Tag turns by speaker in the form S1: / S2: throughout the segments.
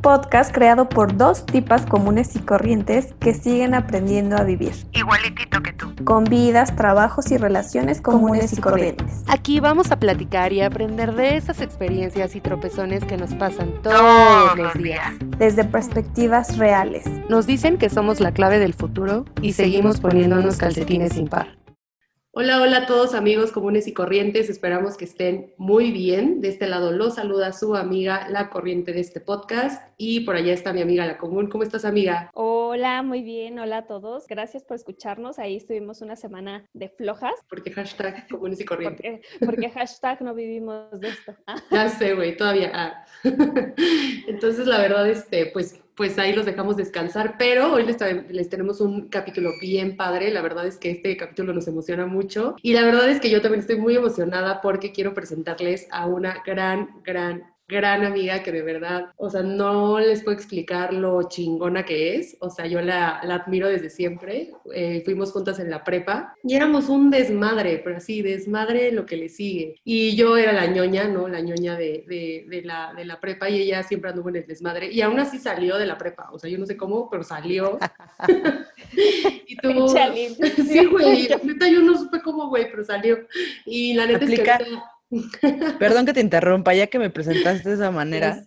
S1: un podcast creado por dos tipas comunes y corrientes que siguen aprendiendo a vivir.
S2: Igualitito que tú.
S1: Con vidas, trabajos y relaciones comunes, y corrientes.
S3: Aquí vamos a platicar y aprender de esas experiencias y tropezones que nos pasan todos los días.
S1: Desde perspectivas reales.
S3: Nos dicen que somos la clave del futuro y, seguimos poniéndonos calcetines sin par.
S4: Hola, hola a todos amigos comunes y corrientes, esperamos que estén muy bien. De este lado los saluda su amiga La Corriente de este podcast y por allá está mi amiga La Común. ¿Cómo estás amiga?
S5: Hola, muy bien, hola a todos. Gracias por escucharnos. Ahí estuvimos una semana de flojas.
S4: Porque hashtag comunes y corrientes.
S5: Porque, hashtag no vivimos de esto.
S4: ya sé, güey, todavía. Ah. Entonces la verdad, este, pues pues ahí los dejamos descansar, pero hoy les, les, tenemos un capítulo bien padre, la verdad es que este capítulo nos emociona mucho y la verdad es que yo también estoy muy emocionada porque quiero presentarles a una gran, gran, gran amiga que de verdad, o sea, no les puedo explicar lo chingona que es. O sea, yo la, la admiro desde siempre. Eh, fuimos juntas en la prepa y éramos un desmadre, pero así, desmadre lo que le sigue. Y yo era la ñoña, ¿no? La ñoña de, de, de, la, de la prepa y ella siempre anduvo en el desmadre. Y aún así salió de la prepa. O sea, yo no sé cómo, pero salió. y tuvo... sí, güey. Neta, yo no supe cómo, güey, pero salió. Y la neta es que...
S6: Perdón que te interrumpa, ya que me presentaste de esa manera,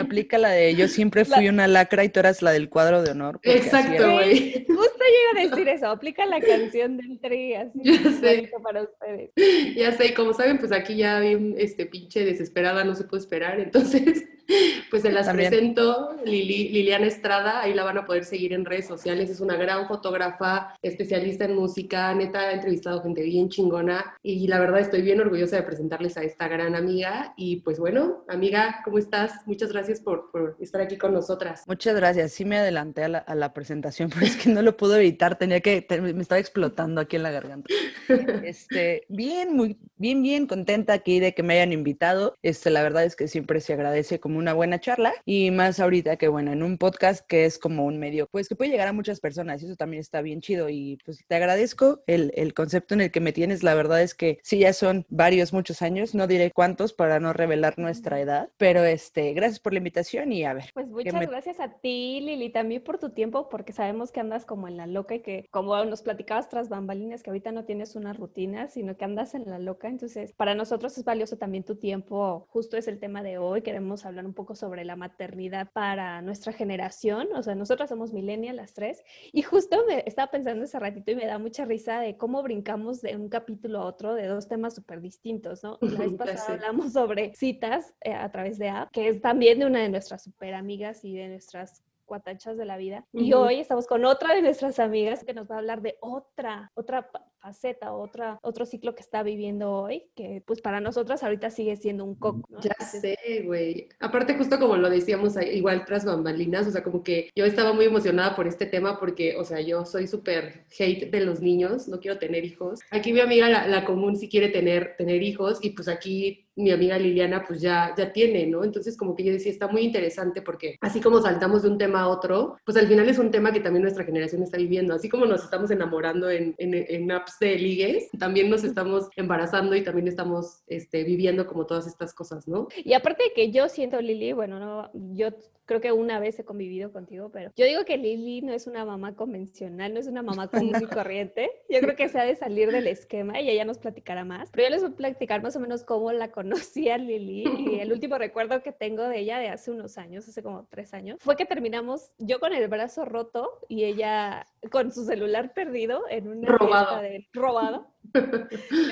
S6: aplica la de yo siempre fui una lacra y tú eras la del cuadro de honor.
S4: Exacto, güey.
S5: Justo iba a decir eso, aplica la canción del tri, así ya sé. para ustedes.
S4: Ya sé, como saben, pues aquí ya vi este pinche desesperada, no se puede esperar, entonces pues se las presento, Liliana Estrada, ahí la van a poder seguir en redes sociales, es una gran fotógrafa, especialista en música, neta ha entrevistado gente bien chingona y la verdad estoy bien orgullosa de presentarles a esta gran amiga y pues bueno, amiga, ¿cómo estás? Muchas gracias por, estar aquí con nosotras.
S6: Muchas gracias, sí me adelanté a la, presentación, pero es que no lo pude evitar, tenía que, me estaba explotando aquí en la garganta. Este, bien, muy, bien, bien contenta aquí de que me hayan invitado, este, la verdad es que siempre se agradece como una buena charla y más ahorita que bueno, en un podcast que es como un medio, pues que puede llegar a muchas personas y eso también está bien chido y pues te agradezco el, el concepto en el que me tienes, la verdad es que sí, ya son varios, muchos años, no diré cuántos para no revelar nuestra edad, pero este, gracias por la invitación y a ver.
S5: Pues muchas gracias a ti, Lili, también por tu tiempo, porque sabemos que andas como en la loca y que como nos platicabas tras bambalinas, que ahorita no tienes una rutina, sino que andas en la loca, entonces para nosotros es valioso también tu tiempo, justo es el tema de hoy, queremos hablar un poco sobre la maternidad para nuestra generación. O sea, nosotras somos millennials las tres. Y justo me estaba pensando ese ratito y me da mucha risa de cómo brincamos de un capítulo a otro de dos temas súper distintos, ¿no? La vez pasada hablamos sobre citas eh, a través de app, que es también de una de nuestras súper amigas y de nuestras cuatachas de la vida. Y hoy estamos con otra de nuestras amigas que nos va a hablar de otra, otra faceta, otra, otro ciclo que está viviendo hoy, que pues para nosotras ahorita sigue siendo un coco.
S4: Ya sé, güey. Aparte, justo como lo decíamos igual tras bambalinas, o sea, como que yo estaba muy emocionada por este tema porque, o sea, yo soy súper hate de los niños, no quiero tener hijos. Aquí mi amiga la, la común sí quiere tener, tener hijos y pues aquí mi amiga Liliana pues ya, ya tiene, ¿no? Entonces como que yo decía, está muy interesante porque así como saltamos de un tema a otro, pues al final es un tema que también nuestra generación está viviendo, así como nos estamos enamorando en, en, en apps de ligues, también nos estamos embarazando y también estamos este, viviendo como todas estas cosas, ¿no?
S5: Y aparte de que yo siento, Lili, bueno, no, yo creo que una vez he convivido contigo, pero yo digo que Lili no es una mamá convencional, no es una mamá común y corriente. Yo creo que se ha de salir del esquema y ella nos platicará más. Pero yo les voy a platicar más o menos cómo la conocí a Lili y el último recuerdo que tengo de ella de hace unos años, hace como tres años, fue que terminamos yo con el brazo roto y ella con su celular perdido en una
S4: robado.
S5: De, robado.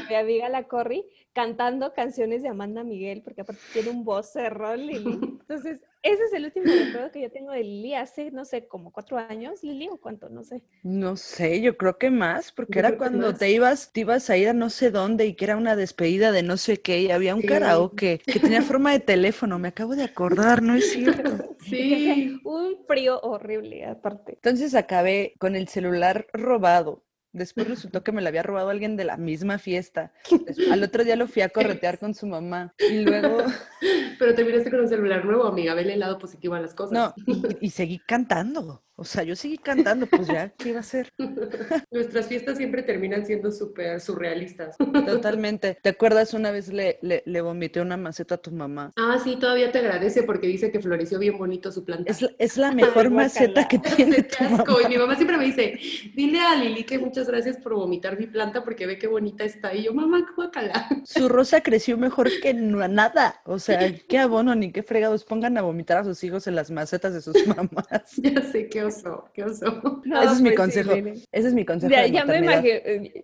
S5: mi amiga la Corri cantando canciones de Amanda Miguel, porque aparte tiene un voz cerrón, Lili. Entonces, ese es el último recuerdo que yo tengo de Lili hace, no sé, como cuatro años, Lili, o cuánto, no sé.
S6: No sé, yo creo que más, porque era cuando te ibas, te ibas a ir a no sé dónde y que era una despedida de no sé qué, y había un karaoke que tenía forma de teléfono, me acabo de acordar, ¿no es cierto?
S5: Sí. un frío horrible, aparte.
S6: Entonces acabé con el celular robado Después resultó que me lo había robado alguien de la misma fiesta. al otro día lo fui a corretear con su mamá. Y luego.
S4: Pero pero terminaste con un celular nuevo, amiga. Vele el lado positivo a las cosas.
S6: No, y, y seguí cantando. O sea, yo seguí cantando, pues ya, ¿qué iba a hacer?
S4: Nuestras fiestas siempre terminan siendo súper surrealistas.
S6: Totalmente. ¿Te acuerdas una vez le, le, le vomité una maceta a tu mamá?
S4: Ah, sí, todavía te agradece porque dice que floreció bien bonito su planta.
S6: Es, la- es la mejor
S5: Ay,
S6: maceta que tiene tu
S4: asco.
S6: mamá.
S4: Y mi mamá siempre me dice, dile a Lili que muchas gracias por vomitar mi planta porque ve qué bonita está. Y yo, mamá, guácala.
S6: Su rosa creció mejor que nada. O sea, qué abono ni qué fregados. Pongan a vomitar a sus hijos en las macetas de sus mamás.
S4: Ya sé, qué oso, qué oso.
S5: No,
S6: Ese es mi
S5: pues sí,
S6: consejo.
S5: Lili.
S6: Ese es mi consejo.
S5: Ya,
S6: de
S5: ya me imagino,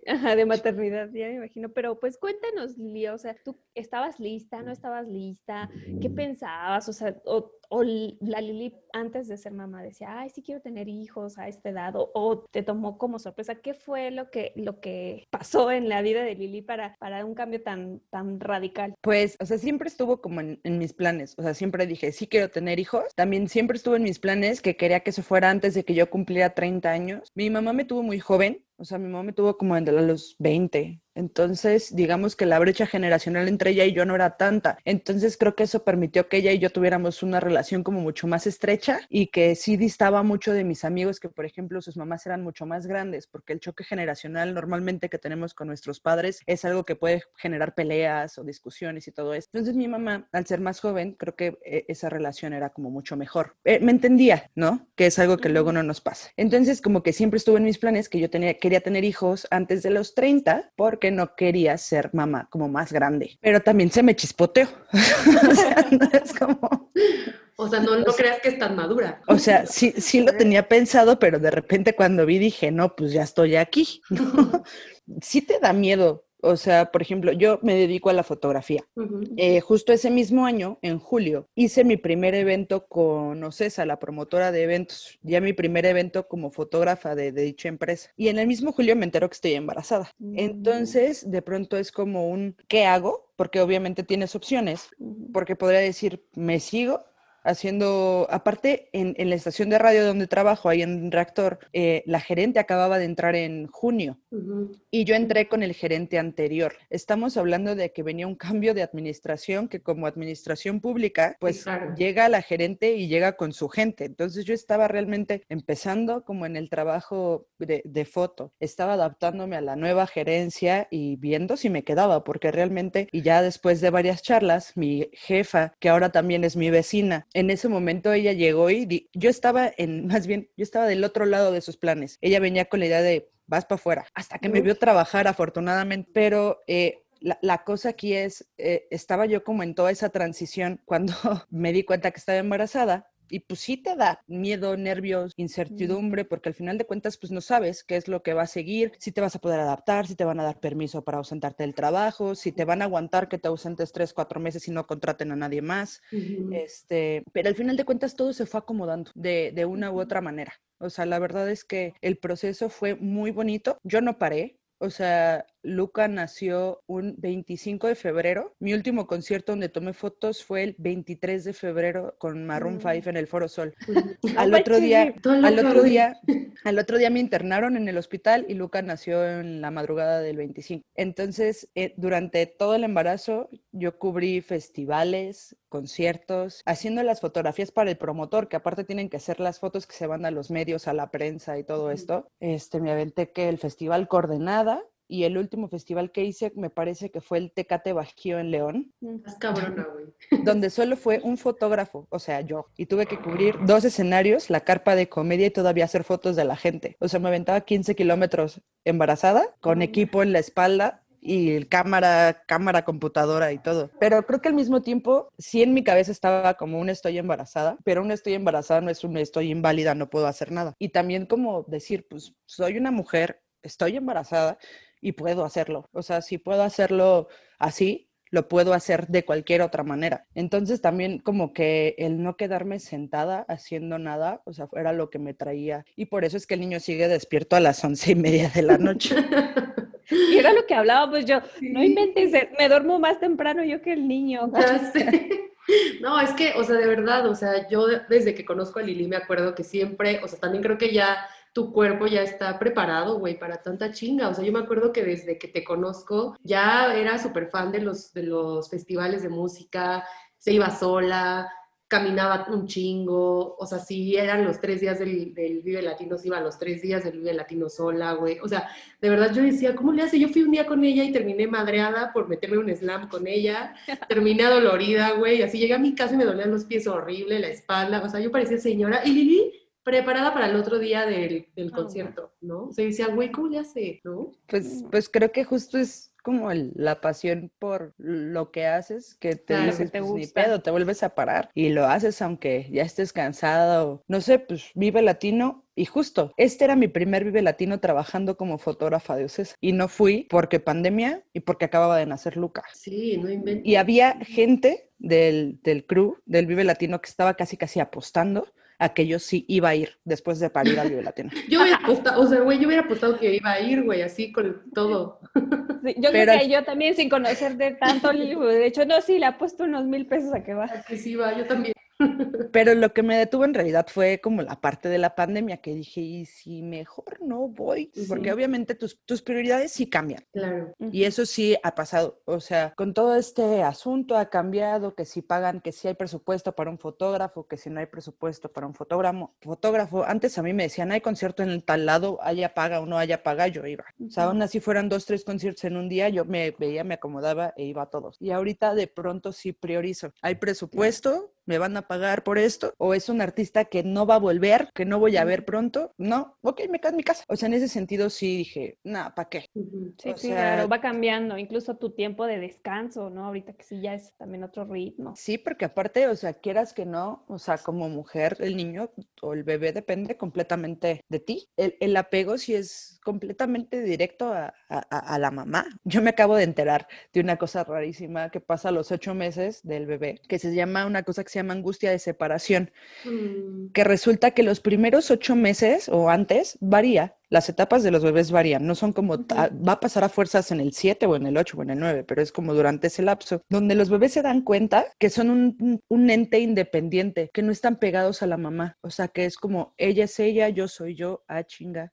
S5: ajá, de maternidad, ya me imagino, pero pues cuéntanos, Lili, o sea, ¿tú estabas lista, no estabas lista? ¿Qué pensabas? O sea, o, o la Lili antes de ser mamá decía, ay, sí quiero tener hijos a esta edad, o, te tomó como sorpresa, ¿qué fue lo que, lo que pasó en la vida de Lili para, para un cambio tan, tan radical?
S6: Pues, o sea, siempre estuvo como en, mis planes. O sea, siempre dije, sí quiero tener hijos. También siempre estuvo en mis planes que quería que se fuera antes de que yo cumpliera 30 años. Mi mamá me tuvo muy joven. O sea, mi mamá me tuvo como entre los 20. Entonces, digamos que la brecha generacional entre ella y yo no era tanta. Entonces, creo que eso permitió que ella y yo tuviéramos una relación como mucho más estrecha y que sí distaba mucho de mis amigos que, por ejemplo, sus mamás eran mucho más grandes, porque el choque generacional normalmente que tenemos con nuestros padres es algo que puede generar peleas o discusiones y todo eso. Entonces, mi mamá, al ser más joven, creo que eh, esa relación era como mucho mejor. Eh, me entendía, ¿no? Que es algo que luego no nos pasa. Entonces, como que siempre estuvo en mis planes que yo tenía, quería tener hijos antes de los 30 porque no quería ser mamá como más grande. Pero también se me chispoteó. o sea, no es como...
S4: O sea, no, no creas que es tan madura.
S6: O sea, sí, sí lo tenía pensado, pero de repente cuando vi dije, no, pues ya estoy aquí. ¿no? Sí te da miedo. O sea, por ejemplo, yo me dedico a la fotografía. Eh, justo ese mismo año, en julio, hice mi primer evento con Ocesa, la promotora de eventos, ya mi primer evento como fotógrafa de, de dicha empresa. Y en el mismo julio me entero que estoy embarazada.
S5: Mm.
S6: Entonces, de pronto es como un, ¿qué hago? Porque obviamente tienes opciones, porque podría decir, me sigo haciendo, aparte en, en la estación de radio donde trabajo, ahí en Reactor, eh, la gerente acababa de entrar en junio. Y yo entré con el gerente anterior. Estamos hablando de que venía un cambio de administración que como administración pública, pues
S4: claro.
S6: llega la gerente y llega con su gente. Entonces yo estaba realmente empezando como en el trabajo de, de foto. Estaba adaptándome a la nueva gerencia y viendo si me quedaba, porque realmente, y ya después de varias charlas, mi jefa, que ahora también es mi vecina, en ese momento ella llegó y di- yo estaba en, más bien, yo estaba del otro lado de sus planes. Ella venía con la idea de vas para afuera, hasta que me vio trabajar afortunadamente, pero eh, la, la cosa aquí es, eh, estaba yo como en toda esa transición cuando me di cuenta que estaba embarazada. Y pues sí te da miedo, nervios, incertidumbre, porque al final de cuentas pues no sabes qué es lo que va a seguir, si te vas a poder adaptar, si te van a dar permiso para ausentarte del trabajo, si te van a aguantar que te ausentes tres, cuatro meses y no contraten a nadie más. Este, pero al final de cuentas todo se fue acomodando de, de una u otra manera. O sea, la verdad es que el proceso fue muy bonito. Yo no paré. O sea, Luca nació un 25 de febrero. Mi último concierto donde tomé fotos fue el 23 de febrero con Maroon
S5: Mm.
S6: 5 en el Foro Sol.
S4: Ujú.
S6: Al otro día, al otro día, al otro día me internaron en el hospital y Luca nació en la madrugada del 25. Entonces, eh, durante todo el embarazo, yo cubrí festivales, conciertos, haciendo las fotografías para el promotor, que aparte tienen que hacer las fotos que se van a los medios, a la prensa y todo esto. Este, me aventé que el festival Coordenada y el último festival que hice me parece que fue el Tecate Bajío en León
S5: Mm.
S4: Estás cabrona, güey.
S6: donde solo fue un fotógrafo, o sea, yo, y tuve que cubrir dos escenarios, la carpa de comedia y todavía hacer fotos de la gente. O sea, me aventaba 15 kilómetros embarazada, con
S5: Mm.
S6: equipo en la espalda y cámara, cámara, computadora y todo. Pero creo que al mismo tiempo, sí en mi cabeza estaba como un estoy embarazada, pero un estoy embarazada no es un estoy inválida, no puedo hacer nada. Y también como decir, pues soy una mujer, estoy embarazada y puedo hacerlo. O sea, si puedo hacerlo así, lo puedo hacer de cualquier otra manera. Entonces también como que el no quedarme sentada haciendo nada, o sea, era lo que me traía. Y por eso es que el niño sigue despierto a las once y media de la noche.
S5: Y era lo que hablábamos yo, no
S4: Sí.
S5: inventes, eh, me duermo más temprano yo que el niño.
S4: Ya sé. No, es que, o sea, de verdad, o sea, yo de- desde que conozco a Lili me acuerdo que siempre, o sea, también creo que ya tu cuerpo ya está preparado, güey, para tanta chinga. O sea, yo me acuerdo que desde que te conozco ya era súper fan de los, de los festivales de música, se iba sola, caminaba un chingo, o sea, si eran los tres días del, del Vive Latino, se iba los tres días del Vive Latino sola, güey. O sea, de verdad yo decía, ¿cómo le hace? Yo fui un día con ella y terminé madreada por meterme un slam con ella, terminé dolorida, güey, así llegué a mi casa y me dolían los pies horrible, la espalda, o sea, yo parecía señora. Y Lili preparada para el otro día del, del
S5: Ah,
S4: concierto, ¿no? O sea, decía, güey, ¿cómo le hace? ¿No?
S6: Pues, pues creo que justo es como el- la pasión por lo que haces, que te
S4: Claro, que
S6: dices,
S5: te
S6: pues ni
S5: gusta.
S6: pedo, te vuelves a parar y lo haces aunque ya estés cansado. No sé, pues vive latino. Y justo, este era mi primer Vive Latino trabajando como fotógrafa de Ocesa. Y no fui porque pandemia y porque acababa de nacer Luca.
S4: Sí, no inventes.
S6: Y había gente del, del crew, del Vive Latino, que estaba casi casi apostando a que yo sí iba a ir después de parir al Vive Latino.
S4: Yo hubiera apostado, o sea, güey, yo hubiera apostado que iba a ir, güey, así con todo.
S5: Sí, yo
S6: Pero-
S5: creo que yo también sin conocerte tanto, Lili, de hecho, no, sí, le ha puesto unos mil pesos a que va.
S4: A que sí va, yo también.
S6: Pero lo que me detuvo en realidad fue como la parte de la pandemia, que dije, ¿y si mejor no voy? Porque obviamente tus, tus prioridades sí cambian.
S4: Claro.
S6: Y eso sí ha pasado. O sea, con todo este asunto ha cambiado, que si pagan, que si hay presupuesto para un fotógrafo, que si no hay presupuesto para un fotógrafo. fotógrafo. Antes a mí me decían, hay concierto en el tal lado, haya paga o no haya paga, yo iba. O sea, aún así fueran dos, tres conciertos en un día, yo me veía, me acomodaba e iba a todos. Y ahorita de pronto sí priorizo. Hay presupuesto, me van a pagar por esto, o es un artista que no va a volver, que no voy a ver pronto. No, ok, me quedo en mi casa. O sea, en ese sentido sí dije, nada, ¿para qué?
S5: Sí,
S6: O
S5: sí,
S6: sea-
S5: claro, va cambiando, incluso tu tiempo de descanso, ¿no? Ahorita que sí ya es también otro ritmo.
S6: Sí, porque aparte, o sea, quieras que no, o sea, como mujer, el niño o el bebé depende completamente de ti. El, el apego sí es completamente directo a, a- a- a la mamá. Yo me acabo de enterar de una cosa rarísima que pasa a los ocho meses del bebé, que se llama una cosa que se llama angustia de separación,
S4: Mm,
S6: que resulta que los primeros ocho meses o antes varía. Las etapas de los bebés varían, no son como, va a pasar a fuerzas en el 7 o en el 8 o en el 9, pero es como durante ese lapso, donde los bebés se dan cuenta que son un, un- un ente independiente, que no están pegados a la mamá, o sea, que es como, ella es ella, yo soy yo, ah, chinga.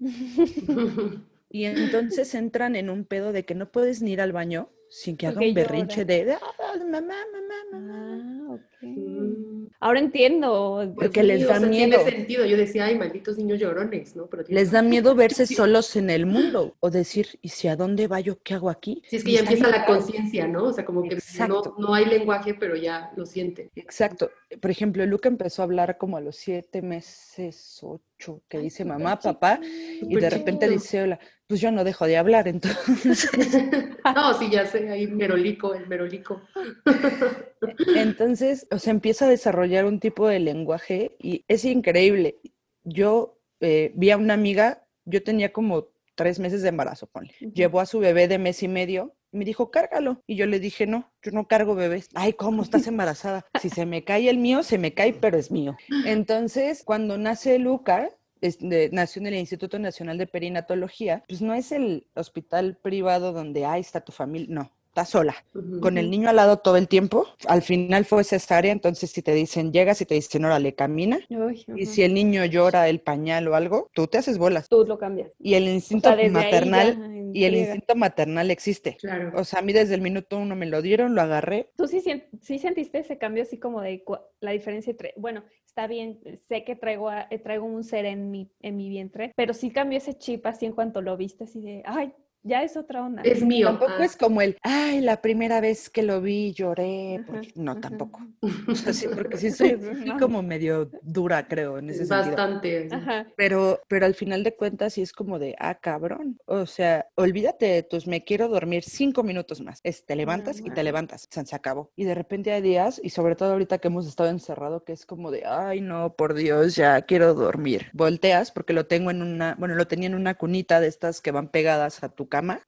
S6: Y entonces entran en un pedo de que no puedes ni ir al baño sin que haga un berrinche
S5: llora.
S6: de, "Ah, mamá, mamá, mamá.
S5: Ah, ok.
S4: mm.
S5: Ahora entiendo.
S6: Porque
S4: Sí,
S6: les
S4: o
S6: da
S4: sea,
S6: miedo.
S4: Tiene sentido. Yo decía, ay, malditos niños llorones, ¿no? Pero
S6: Les da miedo verse solos en el mundo o decir, ¿y si a dónde va yo? ¿Qué hago aquí?
S4: Sí, es que ya empieza la conciencia, ¿no? O sea, como que no, no hay lenguaje, pero ya lo siente.
S6: Exacto. Por ejemplo, Luca empezó a hablar como a los siete meses, ocho, que dice mamá, papá, y de repente dice hola. Pues yo no dejo de hablar, entonces.
S4: no, sí, ya sé, ahí merolico, el merolico.
S6: Entonces, o sea, empieza a desarrollar un tipo de lenguaje y es increíble. Yo eh, vi a una amiga, yo tenía como tres meses de embarazo, ponle.
S5: Ujú.
S6: Llevó a su bebé de mes y medio. Me dijo, cárgalo. Y yo le dije, no, yo no cargo bebés. Ay, ¿cómo estás embarazada? Si se me cae el mío, se me cae, pero es mío. Entonces, cuando nace Luca, es de- nació en el Instituto Nacional de Perinatología, pues no es el hospital privado donde, ahí está tu familia, no, está sola
S4: Ujú.
S6: con el niño al lado todo el tiempo. Al final fue cesárea, entonces si te dicen llegas y te dicen órale, camina.
S5: Uy,
S6: Y
S5: ujú.
S6: si el niño llora el pañal o algo, tú te haces bolas.
S5: Tú lo cambias.
S6: Y el
S5: O
S6: instinto
S5: sea, desde ahí
S6: maternal y el instinto maternal existe.
S4: Claro.
S6: O sea, a mí desde el minuto uno me lo dieron, lo agarré.
S5: ¿Tú sí, sí sentiste ese cambio así como de cua- la diferencia entre, bueno, está bien, sé que traigo, a- traigo un ser en mi, en mi vientre, pero sí cambió ese chip así en cuanto lo viste, así de, ay, ya es otra onda.
S4: es mío.
S6: Tampoco
S4: ah.
S6: es como el, ay, la primera vez que lo vi lloré.
S5: Ajá,
S6: porque-". No,
S5: ajá.
S6: tampoco. O sea, sí, porque sí soy,
S5: No.
S6: como medio dura, creo, en ese sentido.
S4: Bastante. sí.
S5: Ajá.
S6: Pero, pero al final de cuentas sí es como de, ah, cabrón. O sea, olvídate de tus, me quiero dormir cinco minutos más. Es, te levantas y te levantas. Se acabó. Y de repente hay días, y sobre todo ahorita que hemos estado encerrado, que es como de, ay, no, por Dios, ya quiero dormir. Volteas porque lo tengo en una, bueno, lo tenía en una cunita de estas que van pegadas a tu cama.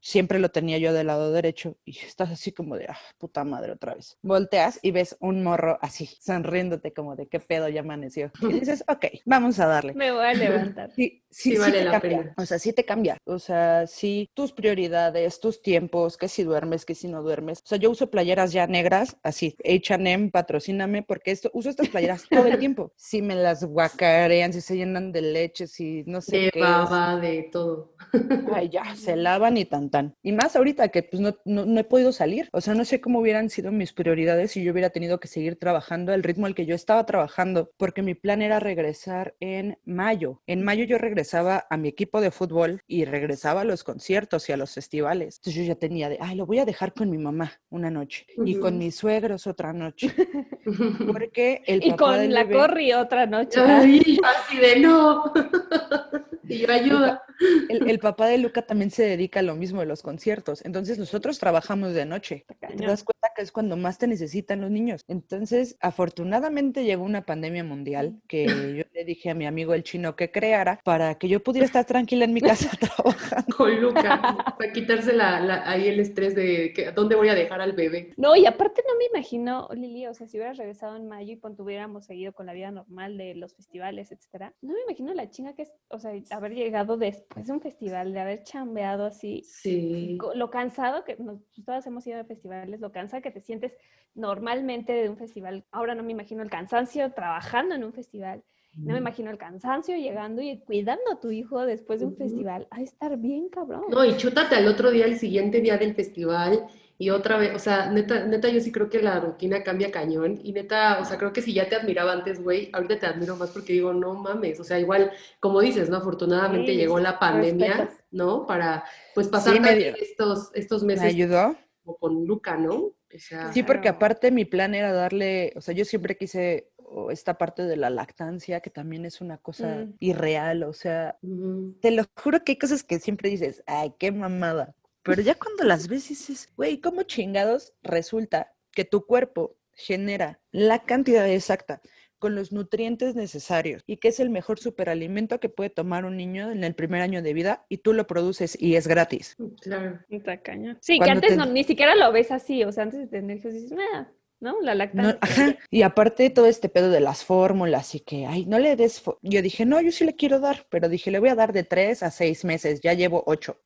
S6: Siempre lo tenía yo del lado derecho y estás así como de, ah, puta madre, otra vez. Volteas y ves un morro así, sonriéndote como de qué pedo ya amaneció. Y dices, ok, vamos a darle.
S5: Me voy a levantar.
S6: sí,
S4: Sí vale la
S6: cambia.
S4: pena.
S6: O sea, sí te cambia. O sea, sí, tus prioridades, tus tiempos, que si duermes, que si no duermes. O sea, yo uso playeras ya negras, así, H&M, patrocíname, porque esto, uso estas playeras todo el tiempo. Si me las guacarean, si se llenan de leche, si no sé
S4: De
S6: qué.
S4: baba, de todo.
S6: Ay, ya, se lavan y tan tan. Y más ahorita que pues no, no, no he podido salir. O sea, no sé cómo hubieran sido mis prioridades si yo hubiera tenido que seguir trabajando al ritmo al que yo estaba trabajando, porque mi plan era regresar en mayo. En mayo yo regresaba a mi equipo de fútbol y regresaba a los conciertos y a los festivales. Entonces yo ya tenía de, ay, lo voy a dejar con mi mamá una noche y con mis suegros otra noche. Porque el
S5: Y
S6: papá del
S5: con la
S6: bebé-
S5: Corri otra noche.
S4: Ay, así de no. y yo ayuda.
S6: el, el papá de Luca también se dedica a lo mismo de los conciertos. Entonces nosotros trabajamos de noche. Te das cuenta que es cuando más te necesitan los niños. Entonces, afortunadamente llegó una pandemia mundial que yo le dije a mi amigo el chino que creara para que yo pudiera estar tranquila en mi casa trabajando.
S4: Con Luca. Para quitarse la, la- ahí el estrés de que, dónde voy a dejar al bebé.
S5: No, y aparte no me imagino, Lili, o sea, si hubieras regresado en mayo y pon, hubiéramos seguido con la vida normal de los festivales, etcétera, no me imagino la chinga que es, o sea, haber llegado después de un festival, de haber chambeado así,
S4: Sí.
S5: lo cansado que nos, todas hemos ido a festivales, lo cansado que te sientes normalmente de un festival. Ahora no me imagino el cansancio trabajando en un festival. No me imagino el cansancio llegando y cuidando a tu hijo después de un festival. A estar bien, cabrón.
S4: No, y chútate al otro día, el siguiente día del festival, y otra vez, o sea, neta, neta, yo sí creo que la rutina cambia cañón, y neta, o sea, creo que si ya te admiraba antes, güey, ahorita te admiro más porque digo, no mames, o sea, igual, como dices, ¿no? Afortunadamente
S5: Sí,
S4: llegó la pandemia. ¿no? Para, pues, pasar
S6: Sí, me
S4: estos, estos
S6: Me
S4: meses
S6: ayudó.
S4: como con Luca, ¿no?
S6: Sí, porque aparte mi plan era darle, o sea, yo siempre quise esta parte de la lactancia, que también es una cosa
S5: Mm.
S6: irreal, o sea, te lo juro que hay cosas que siempre dices, ay, qué mamada. Pero ya cuando las ves dices, güey, ¿cómo chingados resulta que tu cuerpo genera la cantidad exacta con los nutrientes necesarios y que es el mejor superalimento que puede tomar un niño en el primer año de vida y tú lo produces y es gratis?
S4: Claro.
S5: Está cañón. Sí, que antes
S6: te-
S5: no, ni siquiera lo ves así, o sea, antes de tener hijos dices, "Nah", ¿no? La
S6: No,
S5: lactancia.
S6: ajá. Y aparte todo este pedo de las fórmulas y que, ay, no le des... fo-". Yo dije, no, yo sí le quiero dar, pero dije, le voy a dar de tres a seis meses, ya llevo ocho,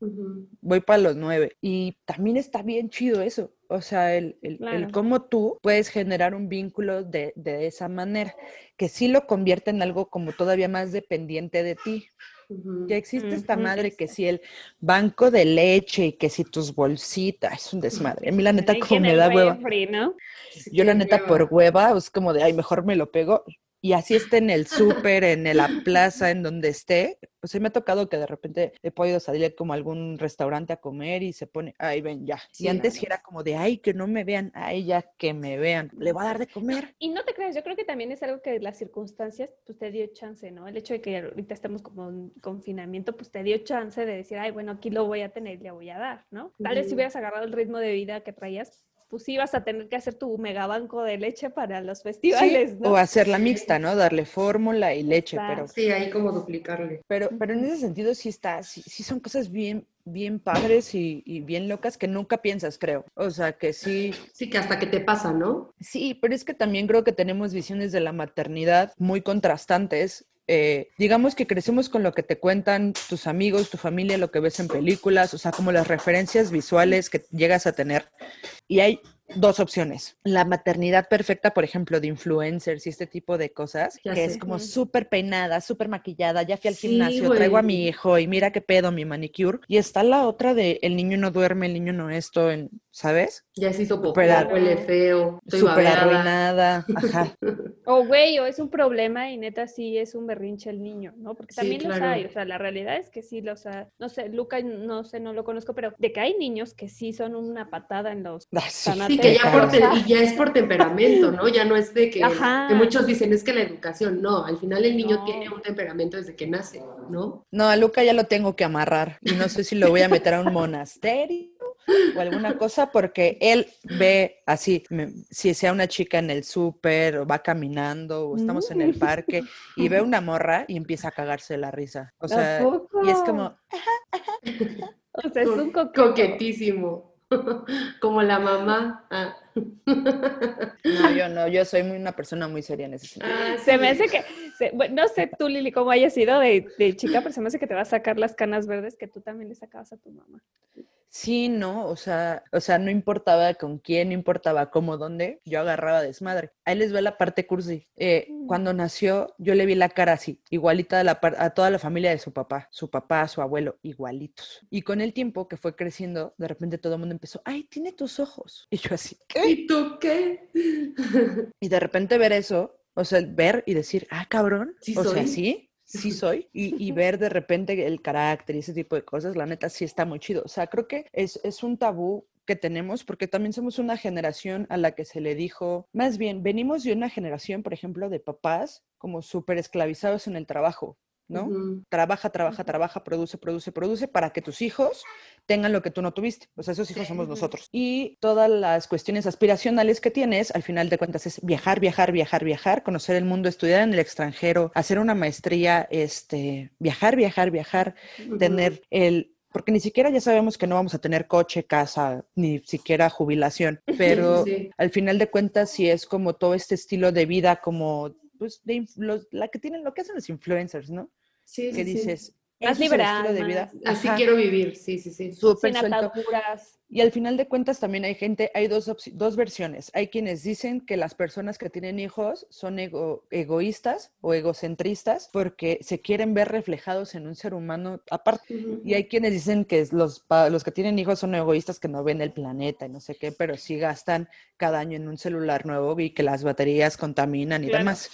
S6: voy para los nueve. Y también está bien chido eso. O sea, el, el, el
S5: Claro.
S6: cómo tú puedes generar un vínculo de, de esa manera, que sí lo convierte en algo como todavía más dependiente de ti. Que existe esta madre que si el banco de leche y que si tus bolsitas, es un desmadre. A mí la neta como me da hueva. Yo la neta
S4: hueva.
S6: por hueva es como de, ay, mejor me lo pego. Y así esté en el súper, en la plaza, en donde esté. Pues sí me ha tocado que de repente he podido salir como a algún restaurante a comer y se pone, ay, ven ya.
S4: Sí,
S6: y antes era como de, ay, que no me vean, ay, ya que me vean. Le voy a dar de comer.
S5: Y no te creas, yo creo que también es algo que las circunstancias pues te dio chance, ¿no? El hecho de que ahorita estemos como en confinamiento, pues te dio chance de decir, ay, bueno, aquí lo voy a tener, le voy a dar, ¿no? Tal vez si hubieras agarrado el ritmo de vida que traías, pues ibas a tener que hacer tu megabanco de leche para los
S6: Sí,
S5: festivales, ¿no?
S6: O hacerla mixta, ¿no? Darle fórmula y leche, pero.
S4: Sí, ahí como duplicarle.
S6: Pero, pero en ese sentido sí está, sí, sí son cosas bien, bien padres y, y bien locas que nunca piensas, creo. O sea, que sí,
S4: Sí, que hasta que te pasa, ¿no?
S6: sí, pero es que también creo que tenemos visiones de la maternidad muy contrastantes. Eh, digamos que crecemos con lo que te cuentan tus amigos, tu familia, lo que ves en películas, o sea, como las referencias visuales que llegas a tener. Y hay dos opciones. La maternidad perfecta, por ejemplo, de influencers y este tipo de cosas,
S4: Ya
S6: que
S4: sé.
S6: es como súper peinada, súper maquillada, ya fui al
S4: Sí,
S6: gimnasio, traigo a mi hijo y mira qué pedo mi manicure. Y está la otra de el niño no duerme, el niño no esto, en- ¿sabes?
S4: Ya se hizo
S6: ar-
S4: huele feo, estoy
S6: arruinada. Ajá.
S5: O güey, o es un problema y neta sí es un berrinche el niño, ¿no? Porque
S4: Sí,
S5: también los
S4: claro.
S5: hay, o sea, la realidad es que sí los ha, no sé, Luca no sé, no lo conozco, pero de que hay niños que sí son una patada en los
S6: Ah, sí,
S5: Tan
S4: Sí, que ya por, te-
S5: Ajá.
S4: y ya es por temperamento, ¿no? Ya no es de que,
S5: Ajá.
S4: que muchos dicen es que la educación, no, al final el niño
S5: No.
S4: tiene un temperamento desde que nace, ¿no?
S6: No, a Luca ya lo tengo que amarrar y no sé si lo voy a meter a un monasterio o alguna cosa porque él ve así, me- si sea una chica en el súper o va caminando o estamos en el parque y ve una morra y empieza a cagarse de la risa. O sea, y es como,
S5: O sea, es un coqueto.
S4: coquetísimo. Como la mamá. Ah.
S6: No, yo no, yo soy muy una persona muy seria en ese sentido.
S4: Ah,
S5: Se
S4: sí.
S5: me hace que sé, bueno, no sé tú, Lili, cómo haya sido de, de chica, pero se me hace que te va a sacar las canas verdes que tú también le sacabas a tu mamá.
S6: Sí, no, o sea, o sea, no importaba con quién, no importaba cómo, dónde, yo agarraba desmadre. Ahí les ve la parte cursi. Eh,
S5: Mm.
S6: cuando nació, yo le vi la cara así, igualita a, la a toda la familia de su papá, su papá, su abuelo, igualitos. Y con el tiempo que fue creciendo, de repente todo el mundo empezó, ay, tiene tus ojos. Y yo así, ¿qué?
S4: ¿Y tú qué?
S6: Y de repente ver eso, o sea, ver y decir, ah, cabrón,
S4: Sí
S6: o sea,
S4: soy.
S6: sí, sí soy. Y, y ver de repente el carácter y ese tipo de cosas, la neta sí está muy chido. O sea, creo que es, es un tabú que tenemos porque también somos una generación a la que se le dijo, más bien, venimos de una generación, por ejemplo, de papás como súper esclavizados en el trabajo, ¿no? Trabaja, trabaja, trabaja, produce, produce, produce para que tus hijos tengan lo que tú no tuviste. O sea, esos hijos somos nosotros. Y todas las cuestiones aspiracionales que tienes, al final de cuentas, es viajar, viajar, viajar, viajar, conocer el mundo, estudiar en el extranjero, hacer una maestría, este, viajar, viajar, viajar, tener el... Porque ni siquiera ya sabemos que no vamos a tener coche, casa, ni siquiera jubilación, pero
S4: sí.
S6: al final de cuentas sí es como todo este estilo de vida como pues de los- la que tienen lo que hacen los influencers, ¿no?
S4: Sí,
S6: que
S4: sí, sí.
S6: dices,
S5: Más
S6: "Ese es
S5: liberal,
S6: de vida.
S4: Así
S6: Ajá,
S4: quiero vivir, sí, sí, sí.
S6: súper
S5: Sin
S6: suelto.
S5: ataduras.
S6: Y al final de cuentas también hay gente, hay dos, dos versiones. Hay quienes dicen que las personas que tienen hijos son ego- egoístas o egocentristas porque se quieren ver reflejados en un ser humano aparte. Y hay quienes dicen que los, los que tienen hijos son egoístas que no ven el planeta y no sé qué, pero sí gastan cada año en un celular nuevo y que las baterías contaminan y
S5: Claro.
S6: demás.